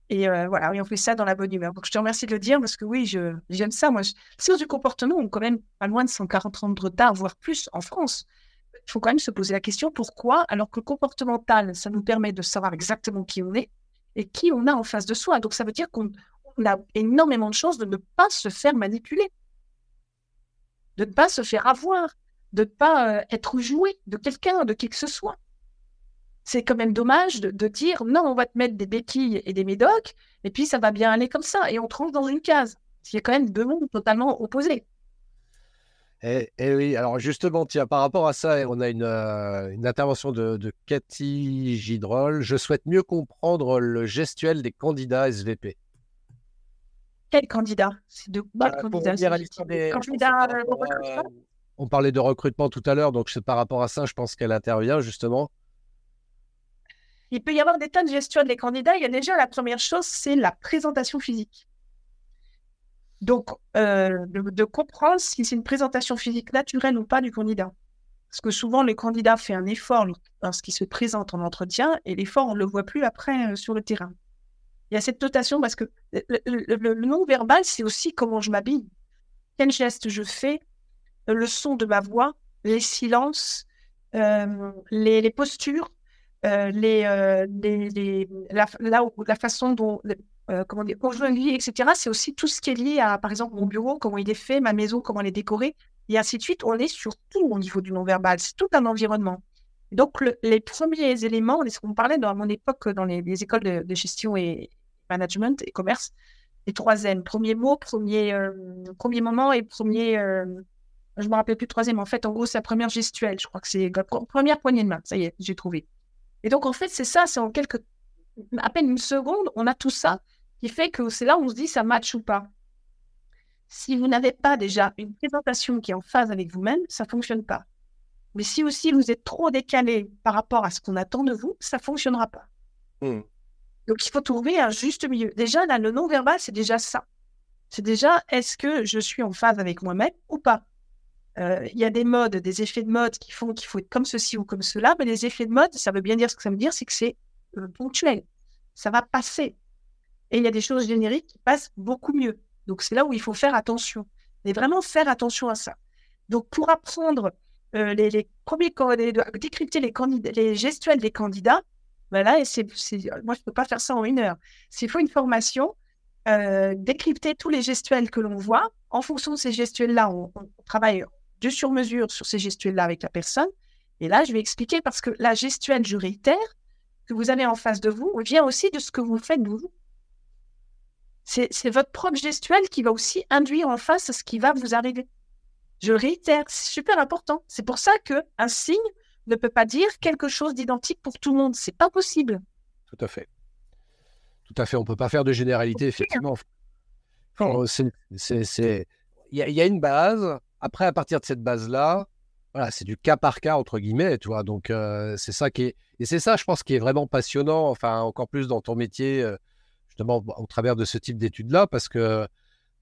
Et euh, voilà, oui, on fait ça dans la bonne humeur. Donc, je te remercie de le dire parce que oui, j'aime ça. Moi, je... du comportement, on est quand même pas loin de 140 ans de retard, voire plus en France. Il faut quand même se poser la question pourquoi, alors que le comportemental, ça nous permet de savoir exactement qui on est et qui on a en face de soi. Donc, ça veut dire qu'on a énormément de chances de ne pas se faire manipuler, de ne pas se faire avoir, de ne pas euh, être joué de quelqu'un, de qui que ce soit. C'est quand même dommage de, dire non, on va te mettre des béquilles et des médocs, et puis ça va bien aller comme ça, et on tranche dans une case. Il y a quand même deux mondes totalement opposés. Et, eh, eh oui, alors justement, tiens, par rapport à ça, on a une, euh, intervention de, de, Cathy Gidrol. Je souhaite mieux comprendre le gestuel des candidats SVP. Quel candidat? C'est de quoi bah, candidat euh, On parlait de recrutement tout à l'heure, donc c'est par rapport à ça, je pense qu'elle intervient justement. Il peut y avoir des tas de gestuels des candidats. Il y a déjà la première chose, c'est la présentation physique. Donc, euh, de, comprendre si c'est une présentation physique naturelle ou pas du candidat. Parce que souvent, le candidat fait un effort lorsqu'il se présente en entretien et l'effort, on ne le voit plus après euh, sur le terrain. Il y a cette notation parce que le, non-verbal, c'est aussi comment je m'habille, quel geste je fais, le son de ma voix, les silences, euh, les, postures, la façon dont euh, comment dire, vis, etc. C'est aussi tout ce qui est lié à, par exemple, mon bureau, comment il est fait, ma maison, comment elle est décorée, et ainsi de suite. On est sur tout au niveau du non-verbal. C'est tout un environnement. Donc, les premiers éléments, on parlait dans mon époque dans les, écoles de, gestion et management et commerce, les trois N. Premier mot, premier, euh, moment et premier. Euh, je ne me rappelle plus troisième. En fait, en gros, c'est la première gestuelle. Je crois que c'est la première poignée de main. Ça y est, j'ai trouvé. Et donc, en fait, c'est ça. C'est en quelques. À peine une seconde, on a tout ça qui fait que c'est là où on se dit ça match ou pas. Si vous n'avez pas déjà une présentation qui est en phase avec vous-même, ça ne fonctionne pas. Mais si aussi vous êtes trop décalé par rapport à ce qu'on attend de vous, ça ne fonctionnera pas. Hmm. Donc il faut trouver un juste milieu. Déjà, là, le non-verbal, c'est déjà ça. C'est déjà, est-ce que je suis en phase avec moi-même ou pas? Euh, Il y a des modes, des effets de mode qui font qu'il faut être comme ceci ou comme cela, mais les effets de mode, ça veut bien dire ce que ça veut dire, c'est que c'est euh, ponctuel. Ça va passer. Et il y a des choses génériques qui passent beaucoup mieux. Donc, c'est là où il faut faire attention. Mais vraiment faire attention à ça. Donc, pour apprendre euh, les, les, premiers, décrypter les, les gestuels des candidats, ben et c'est, moi, je ne peux pas faire ça en une heure. S'il faut une formation, euh, décrypter tous les gestuels que l'on voit. En fonction de ces gestuels-là, on, travaille de sur mesure sur ces gestuels-là avec la personne. Et là, je vais expliquer parce que la gestuelle, je réitère, que vous avez en face de vous, vient aussi de ce que vous faites vous c'est votre propre gestuelle qui va aussi induire en face ce qui va vous arriver. Je réitère, c'est super important. C'est pour ça qu'un signe ne peut pas dire quelque chose d'identique pour tout le monde. C'est pas possible. Tout à fait. Tout à fait. On ne peut pas faire de généralité, effectivement. Il y, a une base. Après, à partir de cette base-là, voilà, c'est du cas par cas, entre guillemets, tu vois. Donc, euh, c'est ça qui est. Et c'est ça, je pense, qui est vraiment passionnant, enfin, encore plus dans ton métier. Euh, au travers de ce type d'études-là, parce que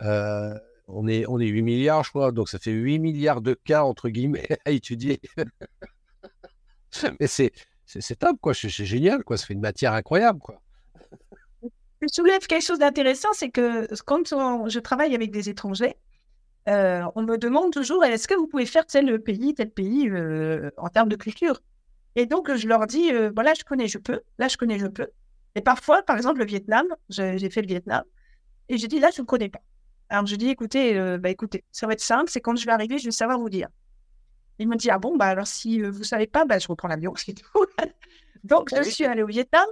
euh, on, est, on est 8 milliards, je crois, donc ça fait 8 milliards de cas, entre guillemets, à étudier. Mais c'est, top, quoi. C'est, génial, quoi. Ça fait une matière incroyable, quoi. Je soulève quelque chose d'intéressant, c'est que quand je travaille avec des étrangers, euh, on me demande toujours est-ce que vous pouvez faire tel pays, tel pays euh, en termes de culture? Et donc, je leur dis bon, là, je connais, je peux. Là, je connais, je peux. Et parfois, par exemple, le Vietnam, j'ai fait le Vietnam, et j'ai dit là, je ne connais pas. Alors je dis écoutez, euh, bah, écoutez, ça va être simple, c'est quand je vais arriver, je vais savoir vous dire. Il me dit ah bon, bah alors si euh, vous ne savez pas, bah, je reprends l'avion, c'est tout. Donc je suis allée au Vietnam,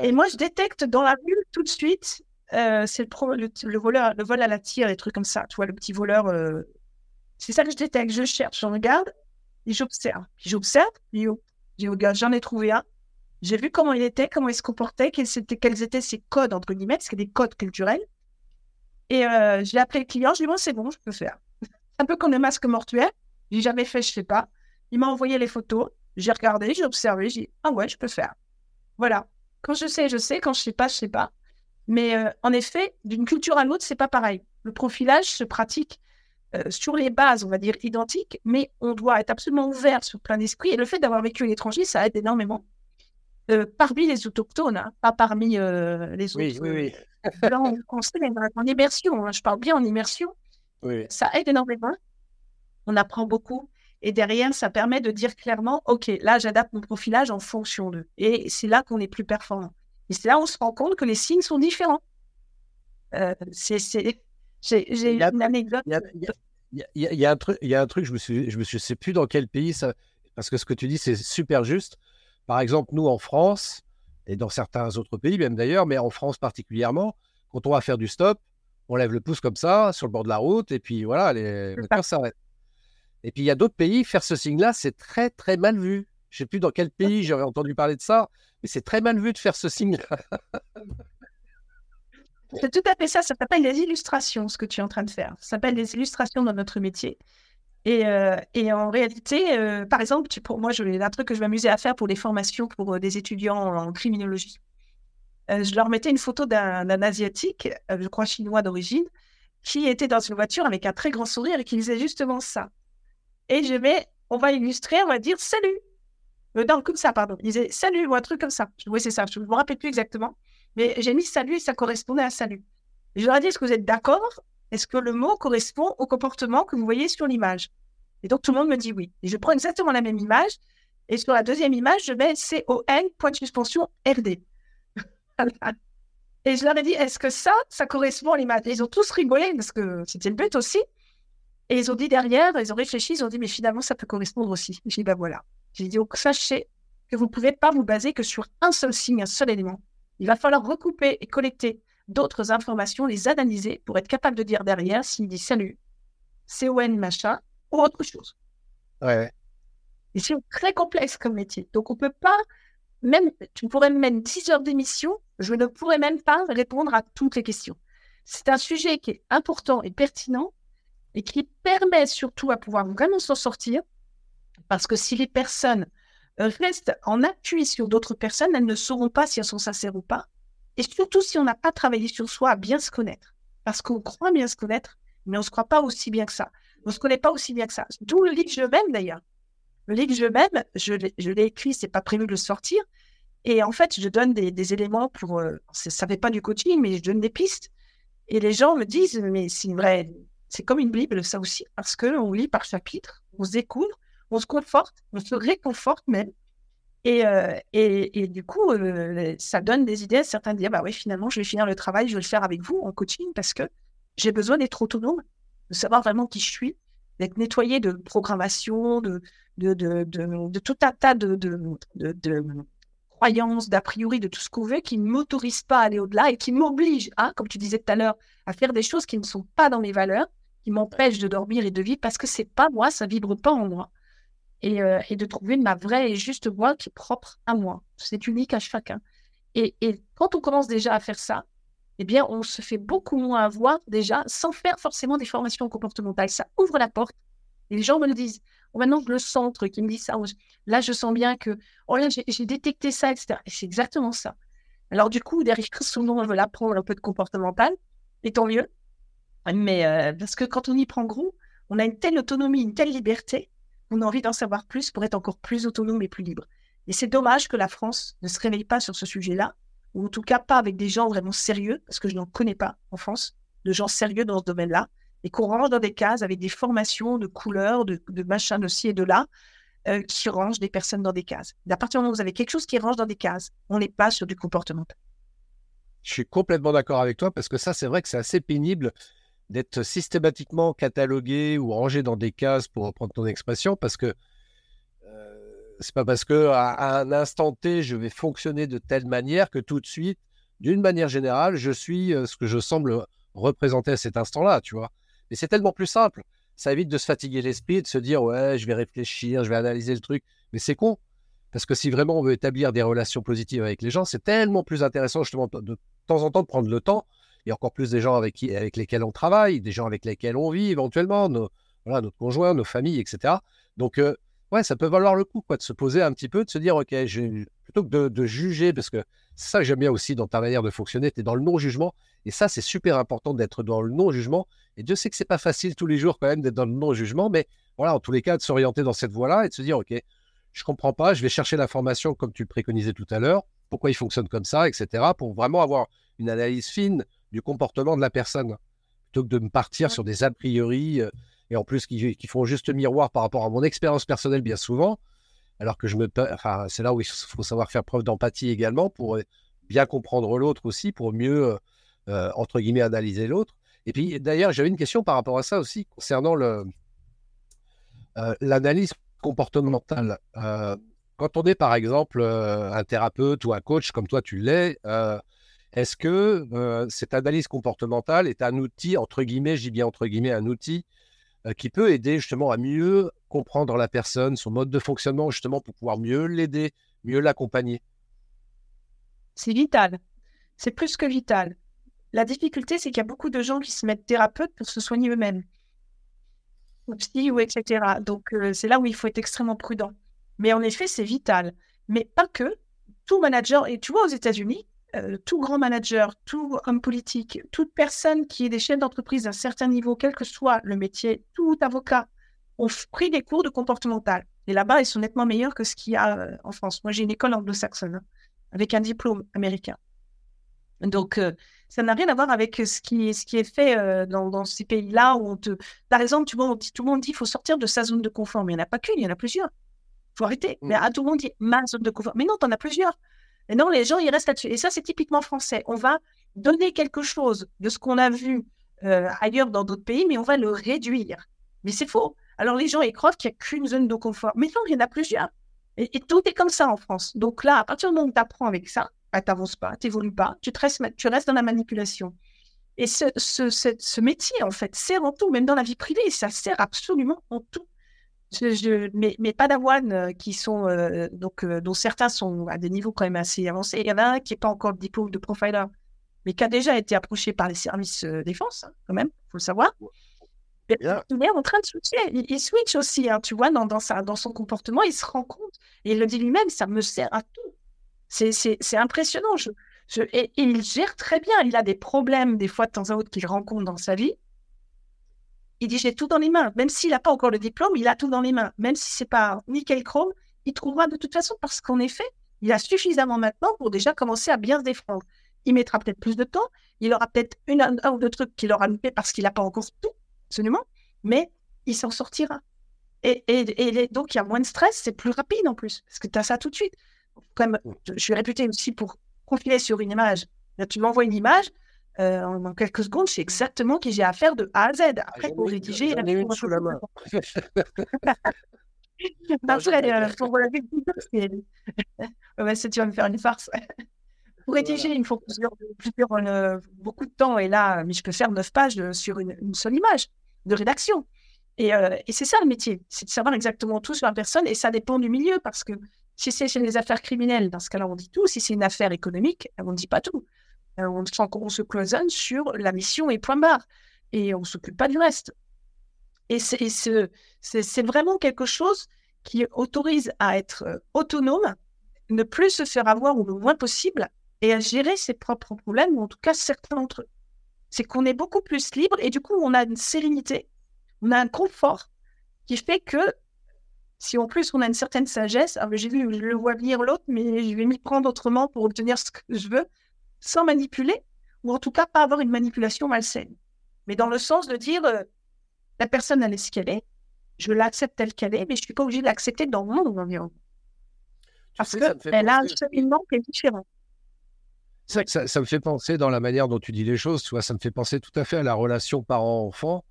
et moi je détecte dans la rue tout de suite, euh, c'est le, le, voleur, le vol à la tire, les trucs comme ça, tu vois, le petit voleur. c'est ça que je détecte, je cherche, je regarde, et j'observe. J'observe, j'en ai trouvé un. J'ai vu comment il était, comment il se comportait, quels étaient, ses codes, entre guillemets, parce qu'il y a des codes culturels. Et euh, j'ai appelé le client, je lui ai dit, bon, c'est bon, je peux faire. un peu comme le masque mortuaire. J'ai jamais fait, je sais pas. Il m'a envoyé les photos, j'ai regardé, j'ai observé, j'ai dit, ah ouais, je peux faire. Voilà. Quand je sais, je sais. Quand je sais pas, je sais pas. Mais euh, en effet, d'une culture à l'autre, c'est pas pareil. Le profilage se pratique sur les bases, on va dire, identiques, mais on doit être absolument ouvert sur plein d'esprit. Et le fait d'avoir vécu à l'étranger, ça aide énormément. Parmi les autochtones, hein, pas parmi les autres. Oui, oui, oui. en immersion, hein, je parle bien en immersion. Oui. Ça aide énormément. On apprend beaucoup. Et derrière, ça permet de dire clairement, OK, là, j'adapte mon profilage en fonction d'eux. Et c'est là qu'on est plus performant. Et c'est là où on se rend compte que les signes sont différents. c'est, j'ai, une anecdote. Il y, a, un truc, il y a un truc, je me suis, je me sais plus dans quel pays ça, parce que ce que tu dis, c'est super juste. Par exemple, nous en France, et dans certains autres pays même d'ailleurs, mais en France particulièrement, quand on va faire du stop, on lève le pouce comme ça sur le bord de la route, et puis voilà, les voitures s'arrêtent. Et puis il y a d'autres pays, faire ce signe-là, c'est très très mal vu. Je ne sais plus dans quel pays j'aurais entendu parler de ça, mais c'est très mal vu de faire ce signe-là. c'est tout à fait ça. Ça s'appelle des illustrations, ce que tu es en train de faire. Ça s'appelle des illustrations dans notre métier. Et, euh, et en réalité, euh, par exemple, pour moi, un truc que je m'amusais à faire pour les formations pour euh, des étudiants en, criminologie. je leur mettais une photo d'un asiatique, je crois chinois d'origine, qui était dans une voiture avec un très grand sourire et qui disait justement ça. Et je vais, on va illustrer, on va dire salut. Non, comme ça, pardon. Il disait salut ou un truc comme ça. Oui, c'est ça. Je ne me rappelle plus exactement. Mais j'ai mis salut et ça correspondait à salut. je leur ai dit est-ce que vous êtes d'accord? Est-ce que le mot correspond au comportement que vous voyez sur l'image? Et donc tout le monde me dit oui. Et je prends exactement la même image. Et sur la deuxième image, je mets C-O-N, point de suspension, R-D. et je leur ai dit est-ce que ça, ça correspond à l'image? Ils ont tous rigolé parce que c'était le but aussi. Et ils ont dit derrière, ils ont réfléchi, ils ont dit, mais finalement, ça peut correspondre aussi. J'ai dit, ben voilà. J'ai dit, donc sachez que vous ne pouvez pas vous baser que sur un seul signe, un seul élément. Il va falloir recouper et collecter d'autres informations, les analyser pour être capable de dire derrière s'il dit salut, CON machin ou autre chose. Ouais. Et c'est très complexe comme métier. Donc on ne peut pas, même, tu pourrais me mettre 10 heures d'émission, je ne pourrais même pas répondre à toutes les questions. C'est un sujet qui est important et pertinent et qui permet surtout à pouvoir vraiment s'en sortir. Parce que si les personnes restent en appui sur d'autres personnes, elles ne sauront pas si elles sont sincères ou pas. Et surtout si on n'a pas travaillé sur soi à bien se connaître. Parce qu'on croit bien se connaître, mais on ne se croit pas aussi bien que ça. On ne se connaît pas aussi bien que ça. D'où le livre Je m'aime d'ailleurs. Le livre Je m'aime, je l'ai écrit, c'est pas prévu de le sortir. Et en fait, je donne des, éléments pour. Euh, ça ne fait pas du coaching, mais je donne des pistes. Et les gens me disent, mais c'est vrai, c'est comme une Bible, ça aussi, parce qu'on lit par chapitre, on se découvre, on se conforte, on se réconforte même. Et, euh, et, du coup, euh, ça donne des idées à certains de dire bah oui, finalement, je vais finir le travail, je vais le faire avec vous en coaching parce que j'ai besoin d'être autonome, de savoir vraiment qui je suis, d'être nettoyé de programmation, de, de, de, de, tout un tas de, croyances, d'a priori, de tout ce qu'on veut qui ne m'autorisent pas à aller au-delà et qui m'obligent, hein, comme tu disais tout à l'heure, à faire des choses qui ne sont pas dans mes valeurs qui m'empêche de dormir et de vivre parce que c'est pas moi, ça vibre pas en moi. Et, euh, et, de trouver ma vraie et juste voix qui est propre à moi. C'est unique à chacun. Et, quand on commence déjà à faire ça, eh bien, on se fait beaucoup moins avoir déjà sans faire forcément des formations comportementales. Ça ouvre la porte. Et les gens me le disent. Oh, maintenant, je le centre qui me dit ça. Là, je sens bien que, oh là, j'ai détecté ça, etc. Et c'est exactement ça. Alors, du coup, derrière, souvent, on veut apprendre un peu de comportemental. Et tant mieux. Mais euh, parce que quand on y prend gros, on a une telle autonomie, une telle liberté, on a envie d'en savoir plus pour être encore plus autonome et plus libre. Et c'est dommage que la France ne se réveille pas sur ce sujet-là, ou en tout cas pas avec des gens vraiment sérieux, parce que je n'en connais pas en France, de gens sérieux dans ce domaine-là, et qu'on range dans des cases avec des formations de couleurs, de, de machin, de ci et de là, euh, qui rangent des personnes dans des cases. À partir du moment où vous avez quelque chose qui range dans des cases, on n'est pas sur du comportemental. Je suis complètement d'accord avec toi, parce que ça, c'est vrai que c'est assez pénible d'être systématiquement catalogué ou rangé dans des cases, pour reprendre ton expression, parce que euh, c'est pas parce que à, un instant T, je vais fonctionner de telle manière que tout de suite, d'une manière générale, je suis euh, ce que je semble représenter à cet instant-là, tu vois. Mais c'est tellement plus simple. Ça évite de se fatiguer l'esprit, de se dire ouais, je vais réfléchir, je vais analyser le truc. Mais c'est con. Parce que si vraiment on veut établir des relations positives avec les gens, c'est tellement plus intéressant justement de temps en temps de prendre le temps et encore plus des gens avec, qui, avec lesquels on travaille, des gens avec lesquels on vit éventuellement, notre conjoint, nos familles, etc. Donc, euh, ouais, ça peut valoir le coup quoi, de se poser un petit peu, de se dire, OK, plutôt que de, juger, parce que ça j'aime bien aussi dans ta manière de fonctionner, tu es dans le non-jugement. Et ça, c'est super important d'être dans le non-jugement. Et Dieu sait que c'est pas facile tous les jours quand même d'être dans le non-jugement, mais voilà, en tous les cas, de s'orienter dans cette voie-là et de se dire, OK, je comprends pas, je vais chercher l'information comme tu préconisais tout à l'heure, pourquoi il fonctionne comme ça, etc., pour vraiment avoir une analyse fine du comportement de la personne, plutôt que de me partir sur des a priori, euh, et en plus qui, font juste miroir par rapport à mon expérience personnelle bien souvent, alors que je me... Enfin, c'est là où il faut savoir faire preuve d'empathie également pour euh, bien comprendre l'autre aussi, pour mieux, euh, entre guillemets, analyser l'autre. Et puis, d'ailleurs, j'avais une question par rapport à ça aussi, concernant le, l'analyse comportementale. quand on est, par exemple, un thérapeute ou un coach, comme toi tu l'es, est-ce que cette analyse comportementale est un outil, entre guillemets, dis bien entre guillemets, un outil qui peut aider justement à mieux comprendre la personne, son mode de fonctionnement, justement pour pouvoir mieux l'aider, mieux l'accompagner? C'est vital. C'est plus que vital. La difficulté, c'est qu'il y a beaucoup de gens qui se mettent thérapeutes pour se soigner eux-mêmes. Ou psy, ou etc. Donc, c'est là où il faut être extrêmement prudent. Mais en effet, c'est vital. Mais pas que. Tout manager, et tu vois, aux États-Unis, euh, tout grand manager, tout homme politique, toute personne qui est des chefs d'entreprise d'un certain niveau, quel que soit le métier, tout avocat, ont pris des cours de comportemental. Et là-bas, ils sont nettement meilleurs que ce qu'il y a euh, en France. Moi, j'ai une école anglo-saxonne hein, avec un diplôme américain. Donc, euh, ça n'a rien à voir avec ce qui, ce qui est fait dans, ces pays-là où on te. Par exemple, tu vois, tout le monde dit qu'il faut sortir de sa zone de confort, mais il n'y en a pas qu'une, il y en a plusieurs. Il faut arrêter. Mais à tout le monde dit ma zone de confort. Mais non, tu en as plusieurs. Et non, les gens, ils restent là-dessus. Et ça, c'est typiquement français. On va donner quelque chose de ce qu'on a vu euh, ailleurs dans d'autres pays, mais on va le réduire. Mais c'est faux. Alors, les gens, ils croient qu'il n'y a qu'une zone de confort. Mais non, il y en a plusieurs. Et, tout est comme ça en France. Donc là, à partir du moment où tu apprends avec ça, bah, tu n'avances pas, tu n'évolues pas, tu, restes, dans la manipulation. Et ce, ce, métier, en fait, sert en tout, même dans la vie privée, ça sert absolument en tout. Je, mais, mais pas d'avoine euh, qui sont euh, donc euh, dont certains sont à des niveaux quand même assez avancés. Il y en a un qui n'est pas encore diplôme de profiler, mais qui a déjà été approché par les services défense, hein, quand même, faut le savoir. Il est en train de switcher. Il, switch aussi, hein, tu vois, dans, dans, sa, dans son comportement, il se rend compte. Et il le dit lui-même, ça me sert à tout. C'est impressionnant. Je, je, et, il gère très bien. Il a des problèmes, des fois, de temps à autre, qu'il rencontre dans sa vie. Il dit j'ai tout dans les mains. Même s'il n'a pas encore le diplôme, il a tout dans les mains. Même si c'est pas nickel chrome, il trouvera de toute façon parce qu'en effet, il a suffisamment maintenant pour déjà commencer à bien se défendre. Il mettra peut-être plus de temps. Il aura peut-être une, un ou deux trucs qu'il aura loupé parce qu'il n'a pas encore tout, absolument. Mais il s'en sortira. Et, donc, il y a moins de stress, c'est plus rapide en plus, parce que tu as ça tout de suite. Comme je suis réputé aussi pour confier sur une image. Tu m'envoies une image, euh, en, quelques secondes, je sais exactement qui j'ai à faire de A à Z. Ah, Après, pour rédiger, il a une sous la main. Après, euh, pour la c'est tu vas me faire une farce. pour rédiger, il me faut plusieurs, plusieurs euh, beaucoup de temps. Et là, mais je peux faire neuf pages sur une, seule image de rédaction. Et, et c'est ça le métier, c'est de savoir exactement tout sur la personne. Et ça dépend du milieu, parce que si c'est les affaires criminelles, dans ce cas-là, on dit tout. Si c'est une affaire économique, on ne dit pas tout. Euh, on, on, se cloisonne sur la mission et point barre. Et on ne s'occupe pas du reste. Et c'est vraiment quelque chose qui autorise à être euh, autonome, ne plus se faire avoir ou le moins possible, et à gérer ses propres problèmes, ou en tout cas certains d'entre eux. C'est qu'on est beaucoup plus libre et du coup, on a une sérénité, on a un confort qui fait que si en plus on a une certaine sagesse, j'ai vu, je le vois venir l'autre, mais je vais m'y prendre autrement pour obtenir ce que je veux, sans manipuler, ou en tout cas pas avoir une manipulation malsaine. Mais dans le sens de dire, euh, la personne, elle est ce qu'elle est, je l'accepte telle qu'elle est, mais je ne suis pas obligé de l'accepter dans mon environnement. Parce qu'elle a un cheminement qui est différent. Ça, ça, me fait penser dans la manière dont tu dis les choses, tu vois, ça me fait penser tout à fait à la relation parent-enfant.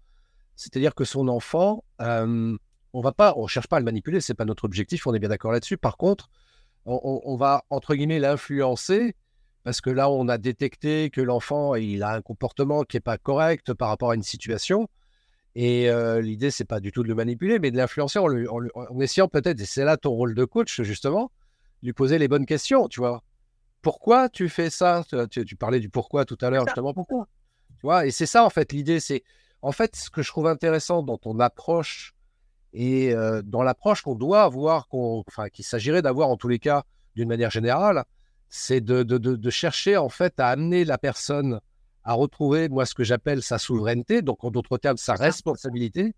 C'est-à-dire que son enfant, euh, on va pas, on cherche pas à le manipuler, c'est pas notre objectif, on est bien d'accord là-dessus. Par contre, on, on, va entre guillemets l'influencer parce que là, on a détecté que l'enfant, il a un comportement qui n'est pas correct par rapport à une situation. Et euh, l'idée, c'est pas du tout de le manipuler, mais de l'influencer en, essayant peut-être, et c'est là ton rôle de coach, justement, de lui poser les bonnes questions, tu vois. Pourquoi tu fais ça? Tu, parlais du pourquoi tout à l'heure, justement, pourquoi? Tu vois, et c'est ça, en fait, l'idée, c'est, en fait, ce que je trouve intéressant dans ton approche Et dans l'approche qu'on doit avoir, enfin, qu'il s'agirait d'avoir en tous les cas d'une manière générale, c'est de, de, de, chercher en fait à amener la personne à retrouver, moi, ce que j'appelle sa souveraineté, donc en d'autres termes, sa responsabilité.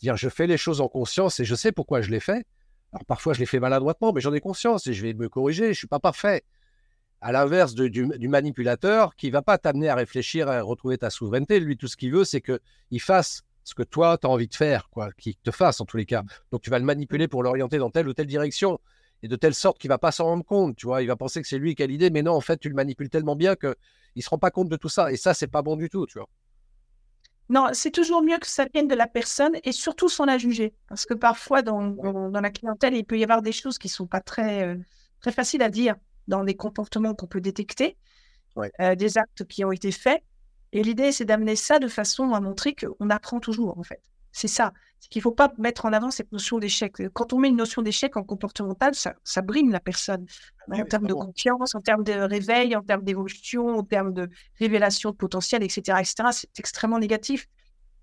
Dire, je fais les choses en conscience et je sais pourquoi je les fais. Alors parfois, je les fais maladroitement, mais j'en ai conscience et je vais me corriger. Je ne suis pas parfait. À l'inverse du, du, manipulateur qui va pas t'amener à réfléchir à retrouver ta souveraineté. Lui, tout ce qu'il veut, c'est qu'il fasse ce que toi, tu as envie de faire, quoi, qu'il te fasse en tous les cas. Donc tu vas le manipuler pour l'orienter dans telle ou telle direction et de telle sorte qu'il va pas s'en rendre compte, tu vois, il va penser que c'est lui qui a l'idée, mais non, en fait, tu le manipules tellement bien que il se rend pas compte de tout ça, et ça, c'est pas bon du tout, tu vois? Non, c'est toujours mieux que ça vienne de la personne et surtout sans la juger, parce que parfois dans, dans, la clientèle, il peut y avoir des choses qui sont pas très euh, très faciles à dire dans les comportements qu'on peut détecter, euh, des actes qui ont été faits, et l'idée c'est d'amener ça de façon à montrer qu'on apprend toujours en fait. C'est ça. C'est qu'il ne faut pas mettre en avant cette notion d'échec. Quand on met une notion d'échec en comportemental, ça, ça brime la personne. Ah en termes de confiance, en termes de réveil, en termes d'évolution, en termes de révélation de potentiel, etc. etc. C'est extrêmement négatif.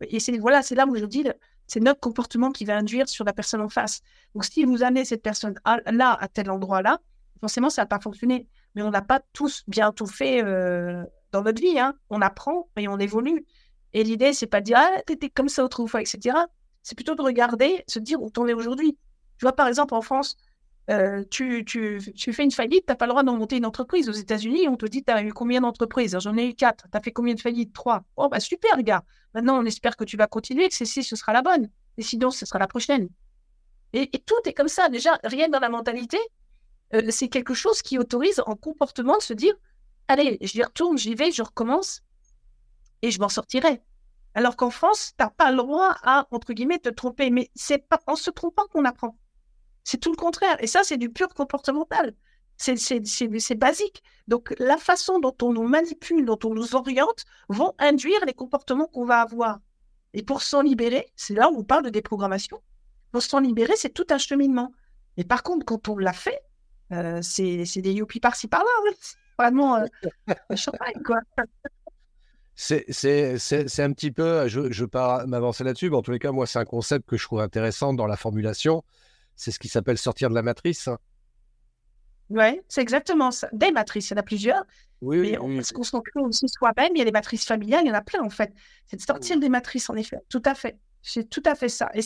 Et c'est voilà, c'est là où je dis, c'est notre comportement qui va induire sur la personne en face. Donc, si vous amenez cette personne là, à tel endroit-là, forcément, ça va pas fonctionner. Mais on n'a pas tous bien tout fait euh, dans notre vie. Hein. On apprend et on évolue. Et l'idée, c'est pas de dire, ah, t'étais comme ça autrefois, etc. C'est plutôt de regarder, se dire où t'en es aujourd'hui. Tu vois, par exemple, en France, euh, tu, fais une faillite, tu n'as pas le droit d'en monter une entreprise. Aux États-Unis, on te dit, tu as eu combien d'entreprises? J'en ai eu quatre. Tu as fait combien de faillites? Trois. Oh, bah super, gars. Maintenant, on espère que tu vas continuer, que celle-ci, ce sera la bonne. Et sinon, ce sera la prochaine. Et, tout est comme ça. Déjà, rien dans la mentalité, euh, c'est quelque chose qui autorise en comportement de se dire, allez, j'y retourne, j'y vais, je recommence et je m'en sortirai. Alors qu'en France, tu n'as pas le droit à, entre guillemets, te tromper. Mais c'est pas en se trompant qu'on apprend. C'est tout le contraire. Et ça, c'est du pur comportemental. C'est basique. Donc, la façon dont on nous manipule, dont on nous oriente, vont induire les comportements qu'on va avoir. Et pour s'en libérer, c'est là où on parle de déprogrammation. Pour s'en libérer, c'est tout un cheminement. Et par contre, quand on l'a fait, euh, c'est des youpies par-ci par-là. Hein. Vraiment, euh, champagne, quoi. C'est un petit peu, je ne veux pas m'avancer là-dessus, mais en tous les cas, moi, c'est un concept que je trouve intéressant dans la formulation. C'est ce qui s'appelle sortir de la matrice. Oui, c'est exactement ça. Des matrices, il y en a plusieurs. Oui, oui, oui Parce qu'on se crée aussi soi-même, il y a des matrices familiales, il y en a plein en fait. C'est de sortir des matrices, en effet. Tout à fait. C'est tout à fait ça. Et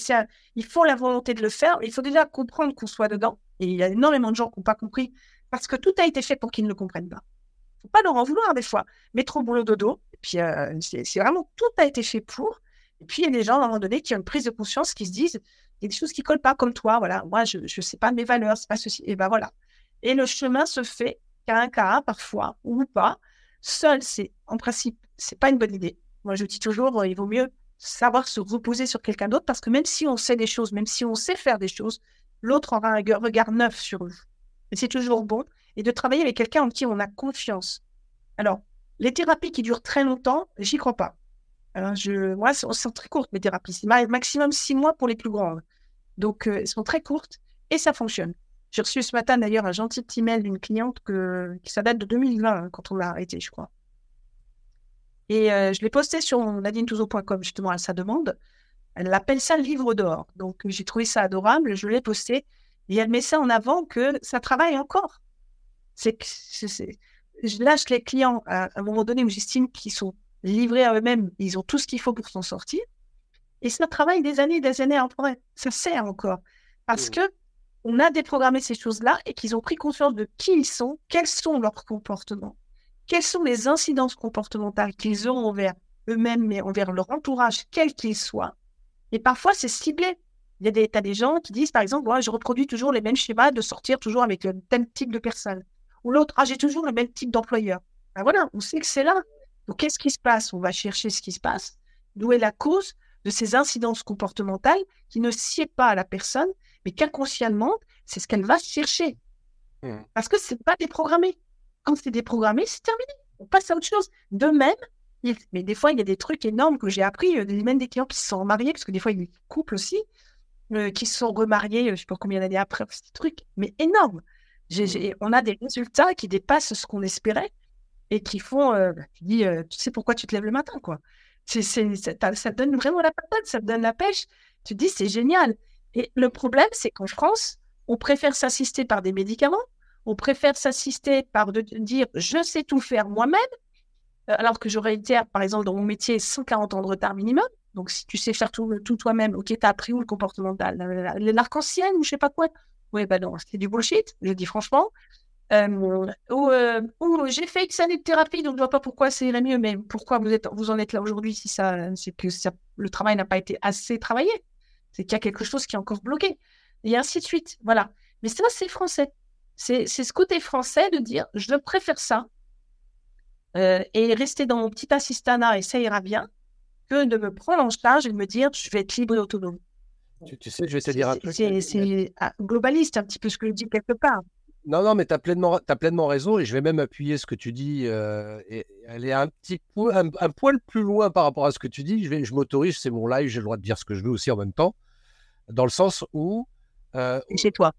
il faut la volonté de le faire. Il faut déjà comprendre qu'on soit dedans. Et il y a énormément de gens qui n'ont pas compris parce que tout a été fait pour qu'ils ne le comprennent pas faut pas leur en vouloir des fois. Mais trop boulot dodo. Puis, euh, c'est vraiment tout a été fait pour. Et puis, il y a des gens, à un moment donné, qui ont une prise de conscience, qui se disent, il y a des choses qui collent pas comme toi. Voilà, moi, je ne sais pas mes valeurs, c'est pas ceci. Et ben voilà. Et le chemin se fait qu'à un cas, parfois, ou pas. Seul, c'est, en principe, c'est pas une bonne idée. Moi, je dis toujours, il vaut mieux savoir se reposer sur quelqu'un d'autre parce que même si on sait des choses, même si on sait faire des choses, l'autre aura un regard neuf sur eux. Et c'est toujours bon et de travailler avec quelqu'un en qui on a confiance. Alors, les thérapies qui durent très longtemps, j'y crois pas. Je, moi, elles sont très courtes, mes thérapies. Maximum six mois pour les plus grandes. Donc, euh, elles sont très courtes et ça fonctionne. J'ai reçu ce matin d'ailleurs un gentil petit mail d'une cliente qui ça date de 2020 hein, quand on l'a arrêté, je crois. Et euh, je l'ai posté sur nadinetouzo.com justement à sa demande. Elle appelle ça le livre d'or. Donc j'ai trouvé ça adorable, je l'ai posté et elle met ça en avant que ça travaille encore. C'est que je lâche les clients à, un moment donné où j'estime qu'ils sont livrés à eux-mêmes, ils ont tout ce qu'il faut pour s'en sortir. Et ça travaille des années et des années après. Ça sert encore. Parce mmh. que on a déprogrammé ces choses-là et qu'ils ont pris conscience de qui ils sont, quels sont leurs comportements, quelles sont les incidences comportementales qu'ils ont envers eux-mêmes, mais envers leur entourage, quel qu'il soit. Et parfois, c'est ciblé. Il y a des, tas des gens qui disent, par exemple, je reproduis toujours les mêmes schémas de sortir toujours avec un tel type de personne. Ou l'autre, ah, j'ai toujours le même type d'employeur. Ben voilà, on sait que c'est là. Donc, qu'est-ce qui se passe? On va chercher ce qui se passe. D'où est la cause de ces incidences comportementales qui ne sied pas à la personne, mais qu'inconsciemment, c'est ce qu'elle va chercher. Mmh. Parce que ce n'est pas déprogrammé. Quand c'est déprogrammé, c'est terminé. On passe à autre chose. De même, mais des fois, il y a des trucs énormes que j'ai appris, euh, même des clients qui se sont remariés, parce que des fois, il y a des couples aussi, euh, qui se sont remariés, euh, je ne sais pas combien d'années après, ces trucs, mais énormes. Mmh. on a des résultats qui dépassent ce qu'on espérait et qui font, euh, tu dis, euh, tu sais pourquoi tu te lèves le matin, quoi. Ça, te donne vraiment la patate, ça te donne la pêche. Tu te dis, c'est génial. Et le problème, c'est qu'en France, on préfère s'assister par des médicaments, on préfère s'assister par de dire je sais tout faire moi-même, euh, alors que j'aurais été, par exemple, dans mon métier, 140 ans de retard minimum. Donc, si tu sais faire tout, tout toi-même, ok, t'as appris où le comportemental L'arc-en-ciel ou je sais pas quoi Oui, ben non, c'est du bullshit, je dis franchement. Euh, ou, euh, j'ai fait X années de thérapie, donc je vois pas pourquoi c'est mieux, mais pourquoi vous, êtes, vous en êtes là aujourd'hui si ça, c'est que le travail n'a pas été assez travaillé? C'est qu'il y a quelque chose qui est encore bloqué. Et ainsi de suite. Voilà. Mais ça, c'est français. C'est ce côté français de dire je préfère ça euh, et rester dans mon petit assistanat et ça ira bien que de me prendre en charge et de me dire je vais être libre et autonome. Tu, sais, je vais te dire un truc. C'est ah, globaliste un petit peu ce que je dis quelque part. Non, non, mais tu as pleinement, as pleinement raison et je vais même appuyer ce que tu dis. Euh, et aller un petit un, poil plus loin par rapport à ce que tu dis. Je, vais, je m'autorise, c'est mon live, j'ai le droit de dire ce que je veux aussi en même temps. Dans le sens où. Euh, chez toi.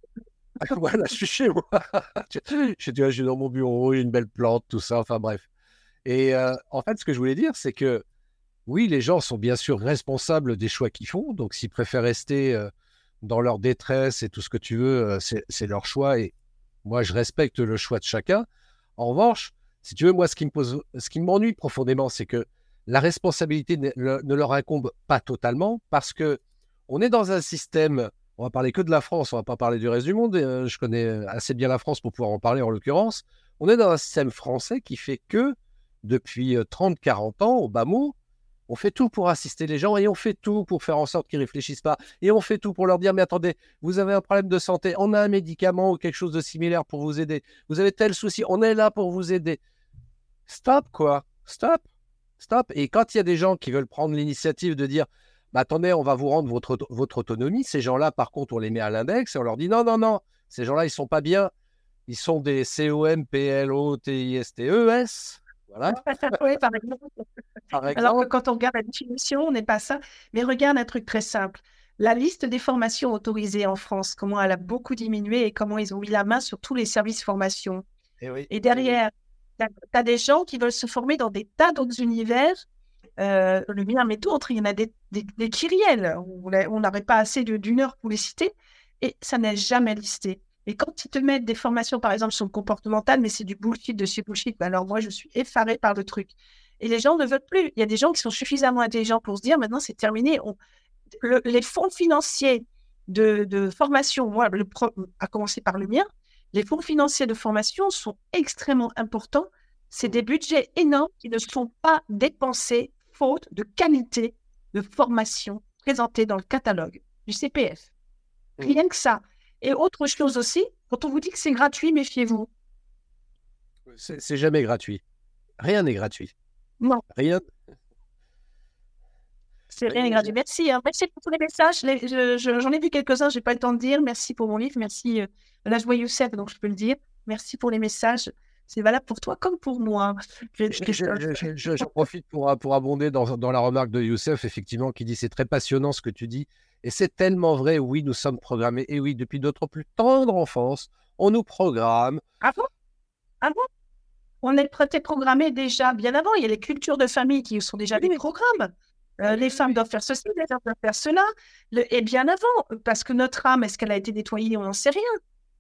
voilà, je suis chez moi. je, je suis dans mon bureau, une belle plante, tout ça, enfin bref. Et euh, en fait, ce que je voulais dire, c'est que oui, les gens sont bien sûr responsables des choix qu'ils font. Donc, s'ils préfèrent rester euh, dans leur détresse et tout ce que tu veux, c'est leur choix. Et moi, je respecte le choix de chacun. En revanche, si tu veux, moi, ce qui me m'ennuie profondément, c'est que la responsabilité ne, leur incombe pas totalement parce que on est dans un système. On va parler que de la France, on va pas parler du reste du monde. Euh, je connais assez bien la France pour pouvoir en parler en l'occurrence. On est dans un système français qui fait que depuis 30-40 euh, ans, au bas mot, on fait tout pour assister les gens et on fait tout pour faire en sorte qu'ils réfléchissent pas. Et on fait tout pour leur dire, mais attendez, vous avez un problème de santé, on a un médicament ou quelque chose de similaire pour vous aider. Vous avez tel souci, on est là pour vous aider. Stop, quoi. Stop. Stop. Et quand il y a des gens qui veulent prendre l'initiative de dire, bah, attendez, on va vous rendre votre, votre autonomie, ces gens-là, par contre, on les met à l'index et on leur dit, non, non, non, ces gens-là, ils sont pas bien. Ils sont des C-O-M-P-L-O-T-I-S-T-E-S. Voilà. oui, par exemple. Alors que quand on regarde la définition, on n'est pas ça. Mais regarde un truc très simple. La liste des formations autorisées en France, comment elle a beaucoup diminué et comment ils ont mis la main sur tous les services formation. Et, eh et derrière, tu as, des gens qui veulent se former dans des tas d'autres univers. Euh, le mien, mais d'autres, il y en a des, des, des kyriels. On n'aurait pas assez d'une heure pour les citer. Et ça n'est jamais listé. Et quand ils te mettent des formations, par exemple, sur le comportemental, mais c'est du bullshit de chez bullshit, ben alors moi, je suis effarée par le truc. Et les gens ne veulent plus. Il y a des gens qui sont suffisamment intelligents pour se dire maintenant, c'est terminé. les fonds financiers de, formation, moi, le à commencer par le mien, les fonds financiers de formation sont extrêmement importants. C'est des budgets énormes qui ne sont pas dépensés faute de qualité de formation présentée dans le catalogue du CPF. Mmh. Rien que ça. Et autre chose aussi, quand on vous dit que c'est gratuit, méfiez-vous. C'est jamais gratuit. Rien n'est gratuit. Non. Rien. C'est rien n'est gratuit. Merci. Hein. Merci pour tous les messages. J'en ai vu quelques-uns, je n'ai pas le temps de dire. Merci pour mon livre. Merci. Euh, la joie Youssef, donc je peux le dire. Merci pour les messages. C'est valable pour toi comme pour moi. Je, profite pour, pour abonder dans, dans, la remarque de Youssef, effectivement, qui dit c'est très passionnant ce que tu dis. Et c'est tellement vrai, oui, nous sommes programmés. Et oui, depuis notre plus tendre enfance, on nous programme. Ah bon? Ah bon? On est programmé déjà bien avant. Il y a les cultures de famille qui sont déjà des programmes. Euh, les femmes doivent faire ceci, les hommes doivent faire cela. et bien avant, parce que notre âme, est-ce qu'elle a été nettoyée On n'en sait rien.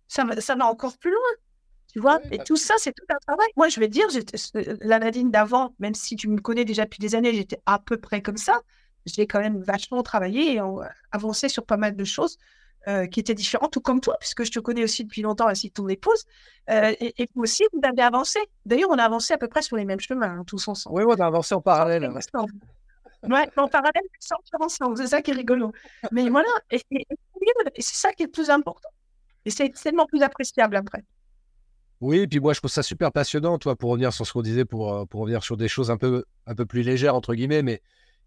Ça, ça va encore plus loin. Tu vois? Et tout ça, c'est tout un travail. Moi, je vais dire, la Nadine d'avant, même si tu me connais déjà depuis des années, j'étais à peu près comme ça j'ai quand même vachement travaillé et avancé sur pas mal de choses euh, qui étaient différentes, tout comme toi, puisque je te connais aussi depuis longtemps, ainsi que ton épouse. Euh, et, et, vous aussi, vous avez avancé. D'ailleurs, on a avancé à peu près sur les mêmes chemins, hein, tous ensemble. Oui, on a avancé en parallèle. Ouais, en parallèle, sans ensemble. C'est ça qui est rigolo. Mais voilà, et, c'est ça qui est le plus important. Et c'est tellement plus appréciable après. Oui, et puis moi je trouve ça super passionnant, toi, pour revenir sur ce qu'on disait, pour, euh, pour revenir sur des choses un peu, un peu plus légères, entre guillemets, mais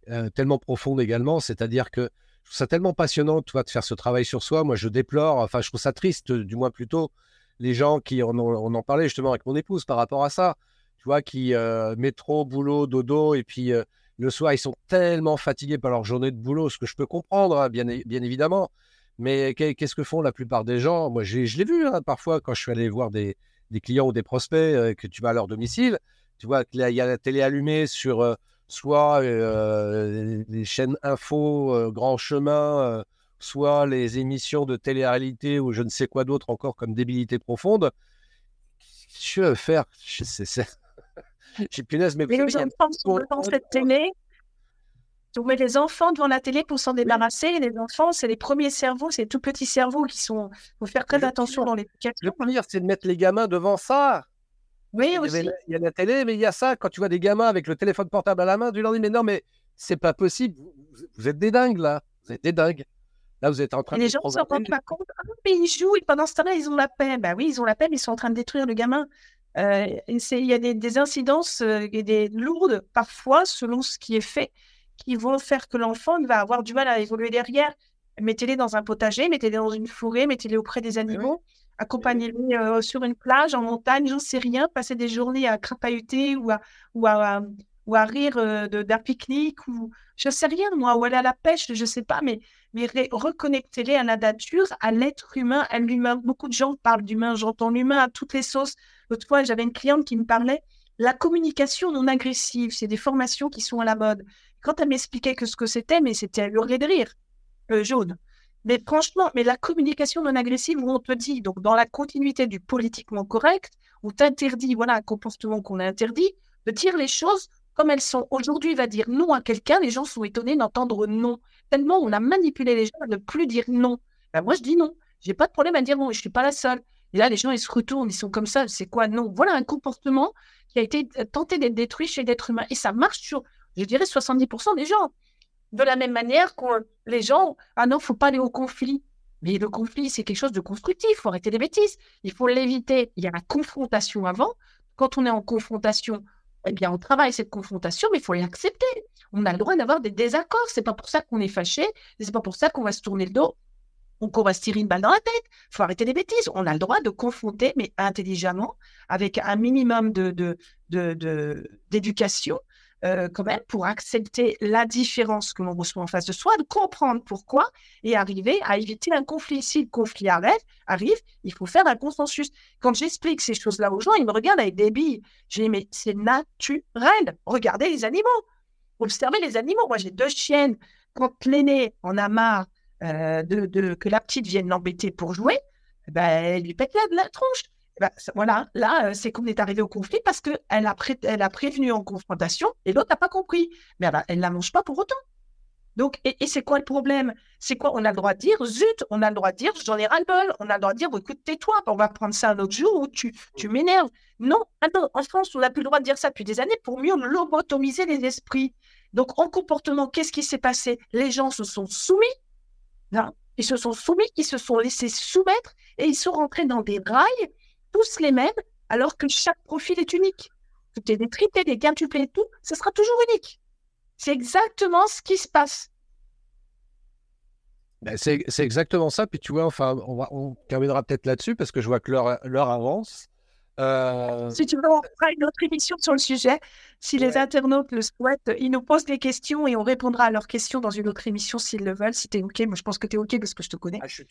euh, tellement profonde également. C'est-à-dire que je trouve ça tellement passionnant, toi, de faire ce travail sur soi. Moi, je déplore, enfin, je trouve ça triste, du moins plutôt, les gens qui, on, on en parlait justement avec mon épouse par rapport à ça, tu vois, qui euh, métro, boulot, dodo, et puis euh, le soir, ils sont tellement fatigués par leur journée de boulot, ce que je peux comprendre, hein, bien, bien évidemment. Mais qu'est-ce que font la plupart des gens? Moi, je l'ai vu hein, parfois quand je suis allé voir des, des clients ou des prospects que tu vas à leur domicile. Tu vois qu'il y a la télé allumée sur soit euh, les chaînes info, euh, Grand Chemin, euh, soit les émissions de télé-réalité ou je ne sais quoi d'autre encore comme débilité profonde. Je veux faire? Je sais, J'ai punaise, mais. Mais les sont devant cette télé. On met les enfants devant la télé pour s'en débarrasser. Les enfants, c'est les premiers cerveaux, c'est les tout petits cerveaux qui sont. Il faut faire très attention dans l'éducation. Le pire, c'est de mettre les gamins devant ça. Oui, aussi. Il y a la télé, mais il y a ça. Quand tu vois des gamins avec le téléphone portable à la main, tu leur dis Mais non, mais c'est pas possible. Vous, êtes des dingues, là. Vous êtes des dingues. Là, vous êtes en train et de. Les gens ne se rendent pas compte. Ah, mais ils jouent et pendant ce temps-là, ils ont la paix. Ben oui, ils ont la paix, mais ils sont en train de détruire le gamin. Euh, il y a des, incidences euh, et des lourdes, parfois, selon ce qui est fait, qui vont faire que l'enfant va avoir du mal à évoluer derrière. Mettez-les dans un potager, mettez-les dans une forêt, mettez-les auprès des animaux, accompagnez-les euh, sur une plage, en montagne, j'en sais rien, passer des journées à crapahuter ou à, ou à, ou à rire d'un pique-nique, ou je sais rien, moi, ou aller à la pêche, je sais pas, mais, mais reconnectez-les à la nature, à l'être humain, à l'humain. Beaucoup de gens parlent d'humain, j'entends l'humain à toutes les sauces. L'autre fois, j'avais une cliente qui me parlait la communication non agressive, c'est des formations qui sont à la mode. Quand elle m'expliquait que ce que c'était, mais c'était à hurler de rire, euh, jaune. Mais franchement, mais la communication non agressive où on te dit, donc dans la continuité du politiquement correct, où t'interdis, voilà un comportement qu'on a interdit, de dire les choses comme elles sont. Aujourd'hui, va dire non à quelqu'un, les gens sont étonnés d'entendre non. Tellement on a manipulé les gens à ne plus dire non. Ben, moi, je dis non. J'ai pas de problème à dire non je suis pas la seule. Et là, les gens, ils se retournent, ils sont comme ça. C'est quoi? Non Voilà un comportement qui a été euh, tenté d'être détruit chez l'être humain. Et ça marche sur, je dirais, 70% des gens. De la même manière que les gens, ah non, faut pas aller au conflit. Mais le conflit, c'est quelque chose de constructif. Il faut arrêter les bêtises. Il faut l'éviter. Il y a la confrontation avant. Quand on est en confrontation, eh bien, on travaille cette confrontation, mais il faut l'accepter. On a le droit d'avoir des désaccords. C'est pas pour ça qu'on est fâché. C'est pas pour ça qu'on va se tourner le dos ou qu'on va se tirer une balle dans la tête. Il faut arrêter les bêtises. On a le droit de confronter, mais intelligemment, avec un minimum de, d'éducation, euh, quand même, pour accepter la différence que l'on reçoit en face de soi, de comprendre pourquoi et arriver à éviter un conflit. Si le conflit arrive, arrive il faut faire un consensus. Quand j'explique ces choses-là aux gens, ils me regardent avec des billes. J'ai dis, mais c'est naturel. Regardez les animaux. Observez les animaux. Moi, j'ai deux chiennes. Quand l'aîné en a marre euh, de, que la petite vienne l'embêter pour jouer, ben, elle lui pète la, la tronche. Ben, voilà, là, euh, c'est qu'on est arrivé au conflit parce qu'elle a, elle a prévenu en confrontation et l'autre n'a pas compris. Mais elle ne la mange pas pour autant. Donc, et, c'est quoi le problème? C'est quoi? On a le droit de dire, zut, on a le droit de dire, j'en ai ras-le-bol. On a le droit de dire, écoute, tais-toi, on va prendre ça un autre jour où tu, tu m'énerves. Non, attends, en France, on n'a plus le droit de dire ça depuis des années pour mieux lobotomiser les esprits. Donc, en comportement, qu'est-ce qui s'est passé? Les gens se sont soumis ils se sont soumis, ils se sont laissés soumettre et ils sont rentrés dans des rails, tous les mêmes, alors que chaque profil est unique. Tout est des triplés, des quintuplés, tout, ce sera toujours unique. C'est exactement ce qui se passe. Ben, c'est exactement ça. Puis tu vois, enfin, on, on terminera peut-être là-dessus parce que je vois que l'heure avance. Euh, si tu veux, on fera une autre émission sur le sujet. Si les internautes le souhaitent, ils nous posent des questions et on répondra à leurs questions dans une autre émission s'ils le veulent. Si tu es OK, moi je pense que tu es OK parce que je te connais. Ah, je, suis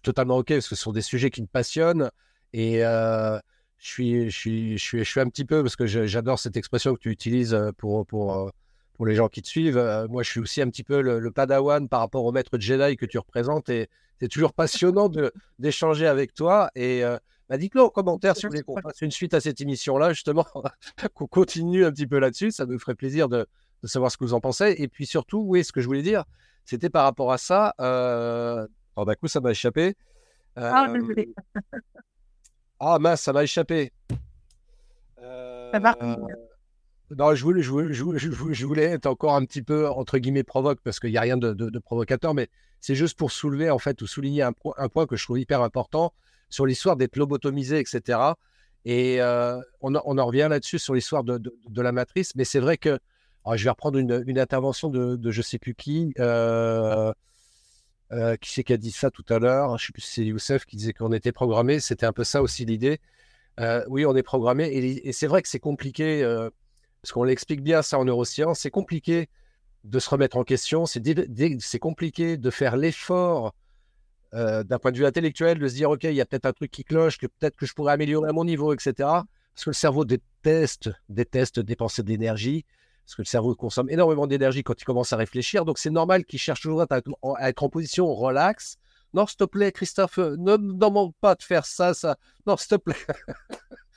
totalement, OK parce que ce sont des sujets qui me passionnent et euh, je, suis, je, suis, je, suis, je suis un petit peu parce que j'adore cette expression que tu utilises euh, pour, pour, pour les gens qui te suivent. moi, je suis aussi un petit peu le, le padawan par rapport au maître Jedi que tu représentes et c'est toujours passionnant d'échanger avec toi et bah, dites-le en commentaire si vous voulez qu'on fasse une suite à cette émission-là, justement, qu'on continue un petit peu là-dessus. Ça me ferait plaisir de, savoir ce que vous en pensez. Et puis surtout, oui, ce que je voulais dire, c'était par rapport à ça. Euh... Oh, d'un coup, ça m'a échappé. Ah, euh, ah, mince, ça m'a échappé. Ça va. Euh, non, je voulais, je, voulais, je, voulais, être encore un petit peu, entre guillemets, provoque, parce qu'il n'y a rien de, provocateur, mais c'est juste pour soulever, en fait, ou souligner un, un, point que je trouve hyper important sur l'histoire d'être lobotomisé, etc. Et euh, on, en revient là-dessus sur l'histoire de, la matrice, mais c'est vrai que je vais reprendre une, intervention de, de, je sais plus qui. Euh, euh, qui c'est qui a dit ça tout à l'heure Je sais plus si c'est Youssef qui disait qu'on était programmé. C'était un peu ça aussi l'idée. oui, on est programmé. Et, c'est vrai que c'est compliqué, parce qu'on l'explique bien ça en neurosciences, c'est compliqué de se remettre en question. C'est compliqué de faire l'effort euh, d'un point de vue intellectuel, de se dire, OK, il y a peut-être un truc qui cloche, que peut-être que je pourrais améliorer à mon niveau, etc. Parce que le cerveau déteste, déteste dépenser de l'énergie. parce que le cerveau consomme énormément d'énergie quand il commence à réfléchir. Donc, c'est normal qu'il cherche toujours à, être en position relax. Non, s'il te plaît, Christophe, ne demande pas de faire ça, ça. Non, s'il te plaît.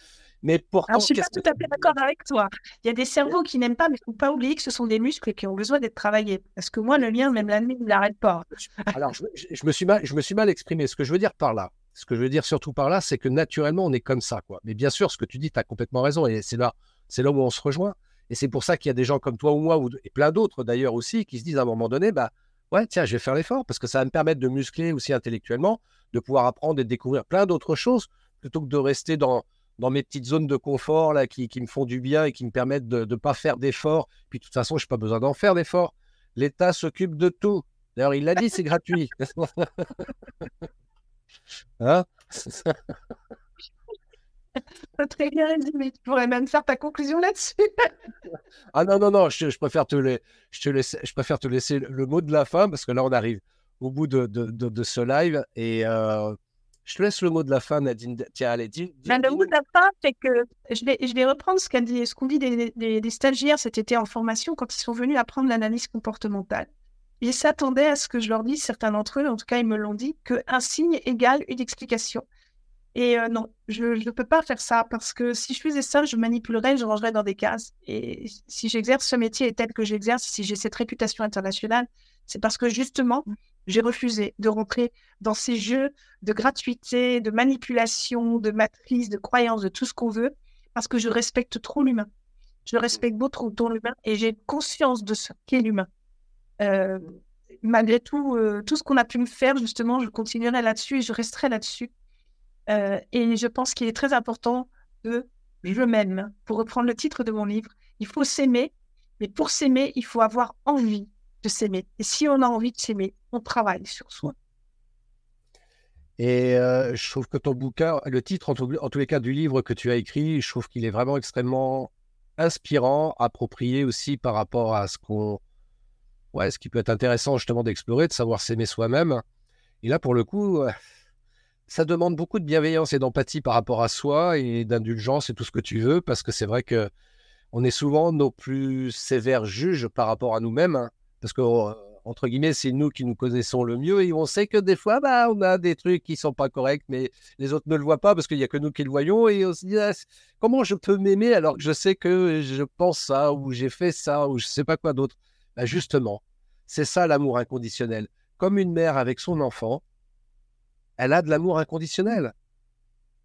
mais pourtant. Alors, je suis pas tout à fait d'accord avec toi. Il y a des cerveaux qui n'aiment pas, mais il ne faut pas oublier que ce sont des muscles qui ont besoin d'être travaillés. Parce que moi, le mien, même la nuit, il n'arrête pas. Alors, je, me suis mal, je me suis mal exprimé. Ce que je veux dire par là, ce que je veux dire surtout par là, c'est que naturellement, on est comme ça. Quoi. Mais bien sûr, ce que tu dis, tu as complètement raison. Et c'est là, c'est là où on se rejoint. Et c'est pour ça qu'il y a des gens comme toi ou moi, ou, et plein d'autres d'ailleurs aussi, qui se disent à un moment donné, bah ouais, tiens, je vais faire l'effort, parce que ça va me permettre de muscler aussi intellectuellement, de pouvoir apprendre et de découvrir plein d'autres choses, plutôt que de rester dans, dans mes petites zones de confort là, qui, qui me font du bien et qui me permettent de ne pas faire d'efforts. Puis de toute façon, je n'ai pas besoin d'en faire d'efforts. L'État s'occupe de tout. D'ailleurs, il l'a dit, c'est gratuit. hein? Très bien mais tu pourrais même faire ta conclusion là-dessus. ah non, non, non, je, préfère te je, te laisse, je préfère te laisser le mot de la fin parce que là, on arrive au bout de, de, de, ce live et euh, je te laisse le mot de la fin, Nadine. Tiens, allez, dis. Ben, le mot de la fin, c'est que je vais, je vais reprendre ce qu'ont dit, ce dit des, des, des, stagiaires cet été en formation quand ils sont venus apprendre l'analyse comportementale. Ils s'attendaient à ce que je leur dise, certains d'entre eux, en tout cas, ils me l'ont dit, qu'un signe égale une explication. Et euh, non, je ne peux pas faire ça parce que si je faisais ça, je manipulerais, je rangerais dans des cases. Et si j'exerce ce métier tel que j'exerce, si j'ai cette réputation internationale, c'est parce que justement, j'ai refusé de rentrer dans ces jeux de gratuité, de manipulation, de matrice, de croyance, de tout ce qu'on veut, parce que je respecte trop l'humain. Je respecte beaucoup trop l'humain et j'ai conscience de ce qu'est l'humain. Euh, malgré tout, euh, tout ce qu'on a pu me faire, justement, je continuerai là-dessus et je resterai là-dessus euh, et je pense qu'il est très important de je m'aime. Pour reprendre le titre de mon livre, il faut s'aimer, mais pour s'aimer, il faut avoir envie de s'aimer. Et si on a envie de s'aimer, on travaille sur soi. Et euh, je trouve que ton bouquin, le titre en, tous les cas du livre que tu as écrit, je trouve qu'il est vraiment extrêmement inspirant, approprié aussi par rapport à ce qu'on, ouais, ce qui peut être intéressant justement d'explorer, de savoir s'aimer soi-même. Et là, pour le coup, euh, ça demande beaucoup de bienveillance et d'empathie par rapport à soi et d'indulgence et tout ce que tu veux, parce que c'est vrai que on est souvent nos plus sévères juges par rapport à nous-mêmes, hein, parce que euh, entre guillemets, c'est nous qui nous connaissons le mieux et on sait que des fois, bah, on a des trucs qui sont pas corrects, mais les autres ne le voient pas parce qu'il y a que nous qui le voyons et on se dit ah, comment je peux m'aimer alors que je sais que je pense ça ou j'ai fait ça ou je sais pas quoi d'autre? Bah, justement, c'est ça l'amour inconditionnel. Comme une mère avec son enfant, elle a de l'amour inconditionnel.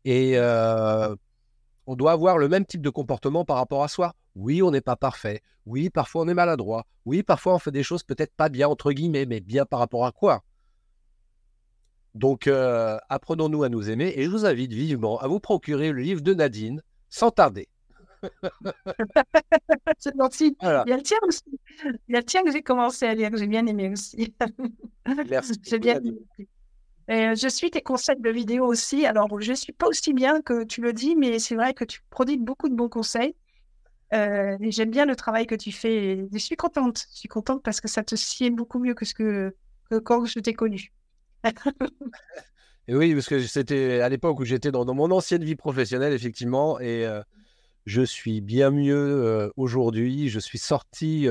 Et euh, on doit avoir le même type de comportement par rapport à soi. Oui, on n'est pas parfait. Oui, parfois on est maladroit. Oui, parfois on fait des choses peut-être pas bien, entre guillemets, mais bien par rapport à quoi? Donc, euh, apprenons-nous à nous aimer. Et je vous invite vivement à vous procurer le livre de Nadine, sans tarder. C'est gentil. Il y a le tien aussi. Il y a le tien que j'ai commencé à lire, que j'ai bien aimé aussi. Merci. j'ai bien aimé. Euh, je suis tes conseils de vidéo aussi. Alors, je ne suis pas aussi bien que tu le dis, mais c'est vrai que tu prodigues beaucoup de bons conseils. Euh, j'aime bien le travail que tu fais. Je suis contente. Je suis contente parce que ça te sied beaucoup mieux que ce que, quand je t'ai connu. et oui, parce que c'était à l'époque où j'étais dans, mon ancienne vie professionnelle, effectivement. Et euh, je suis bien mieux aujourd'hui. Je suis sorti,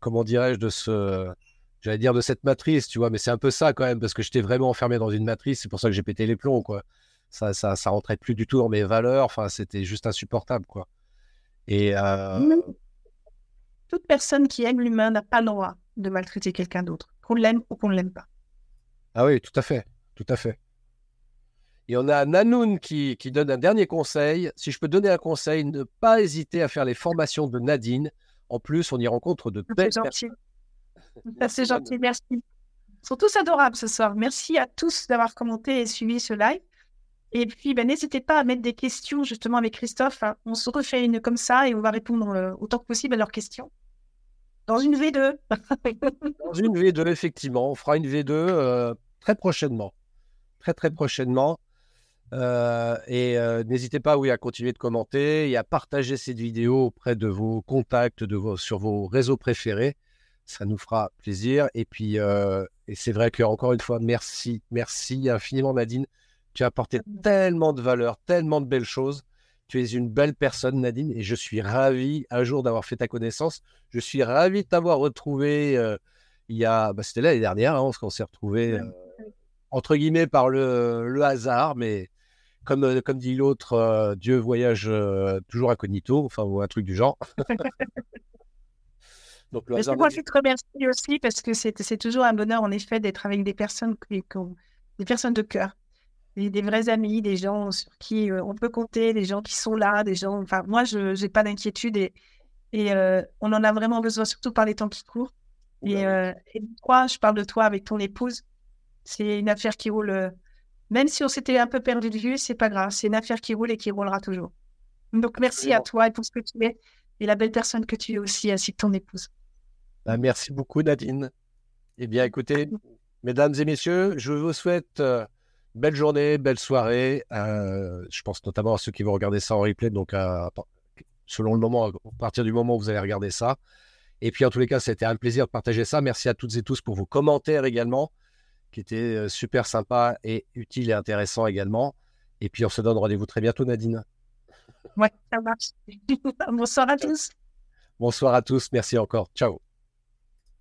comment dirais-je, de ce j'allais dire de cette matrice, tu vois, mais c'est un peu ça quand même, parce que j'étais vraiment enfermé dans une matrice, c'est pour ça que j'ai pété les plombs, quoi. Ça, ça, ça rentrait plus du tout dans mes valeurs, enfin, c'était juste insupportable, quoi. Et. Euh, toute personne qui aime l'humain n'a pas le droit de maltraiter quelqu'un d'autre, qu'on l'aime ou qu'on ne l'aime pas. Ah oui, tout à fait, tout à fait. Et on a Nanoun qui, qui donne un dernier conseil. Si je peux donner un conseil, ne pas hésiter à faire les formations de Nadine. En plus, on y rencontre de belles personnes c'est gentil, merci. Ils sont tous adorables ce soir. Merci à tous d'avoir commenté et suivi ce live. Et puis, ben, n'hésitez pas à mettre des questions justement avec Christophe. Hein. On se refait une comme ça et on va répondre euh, autant que possible à leurs questions. Dans une V2. Dans une V2, effectivement. On fera une V2 euh, très prochainement. Très, très prochainement. Euh, et n'hésitez pas oui, à continuer de commenter et à partager cette vidéo auprès de vos contacts, de vos, sur vos réseaux préférés ça nous fera plaisir. Et puis, euh, et c'est vrai que encore une fois, merci, merci infiniment Nadine. Tu as apporté tellement de valeur, tellement de belles choses. Tu es une belle personne, Nadine, et je suis ravi un jour d'avoir fait ta connaissance. Je suis ravi de t'avoir retrouvé euh, il y a. Bah, C'était l'année dernière, hein, parce qu'on s'est retrouvé euh, entre guillemets par le, hasard, mais comme, comme dit l'autre, Dieu voyage toujours incognito, enfin, ou un truc du genre. Donc, le je te remercie aussi parce que c'est toujours un bonheur, en effet, d'être avec des personnes, des personnes de cœur des, vrais amis, des gens sur qui euh, on peut compter, des gens qui sont là, des gens. Enfin, moi, je n'ai pas d'inquiétude et, et euh, on en a vraiment besoin, surtout par les temps qui courent. Et, euh, toi, je parle de toi avec ton épouse. C'est une affaire qui roule. même si on s'était un peu perdu de vue, c'est pas grave. C'est une affaire qui roule et qui roulera toujours. Donc, merci à toi et pour ce que tu es et la belle personne que tu es aussi, ainsi que ton épouse. Bah, merci beaucoup, Nadine. Eh bien, écoutez, mesdames et messieurs, je vous souhaite belle journée, belle soirée. Euh, je pense notamment à ceux qui vont regarder ça en replay, donc selon le moment, à partir du moment où vous allez regarder ça. Et puis en tous les cas, c'était un plaisir de partager ça. Merci à toutes et tous pour vos commentaires également, qui étaient euh, super sympas et utiles et intéressants également. Et puis on se donne rendez-vous très bientôt, Nadine. Ouais, ça marche. Bonsoir à tous. Bonsoir à tous. Merci encore. Ciao.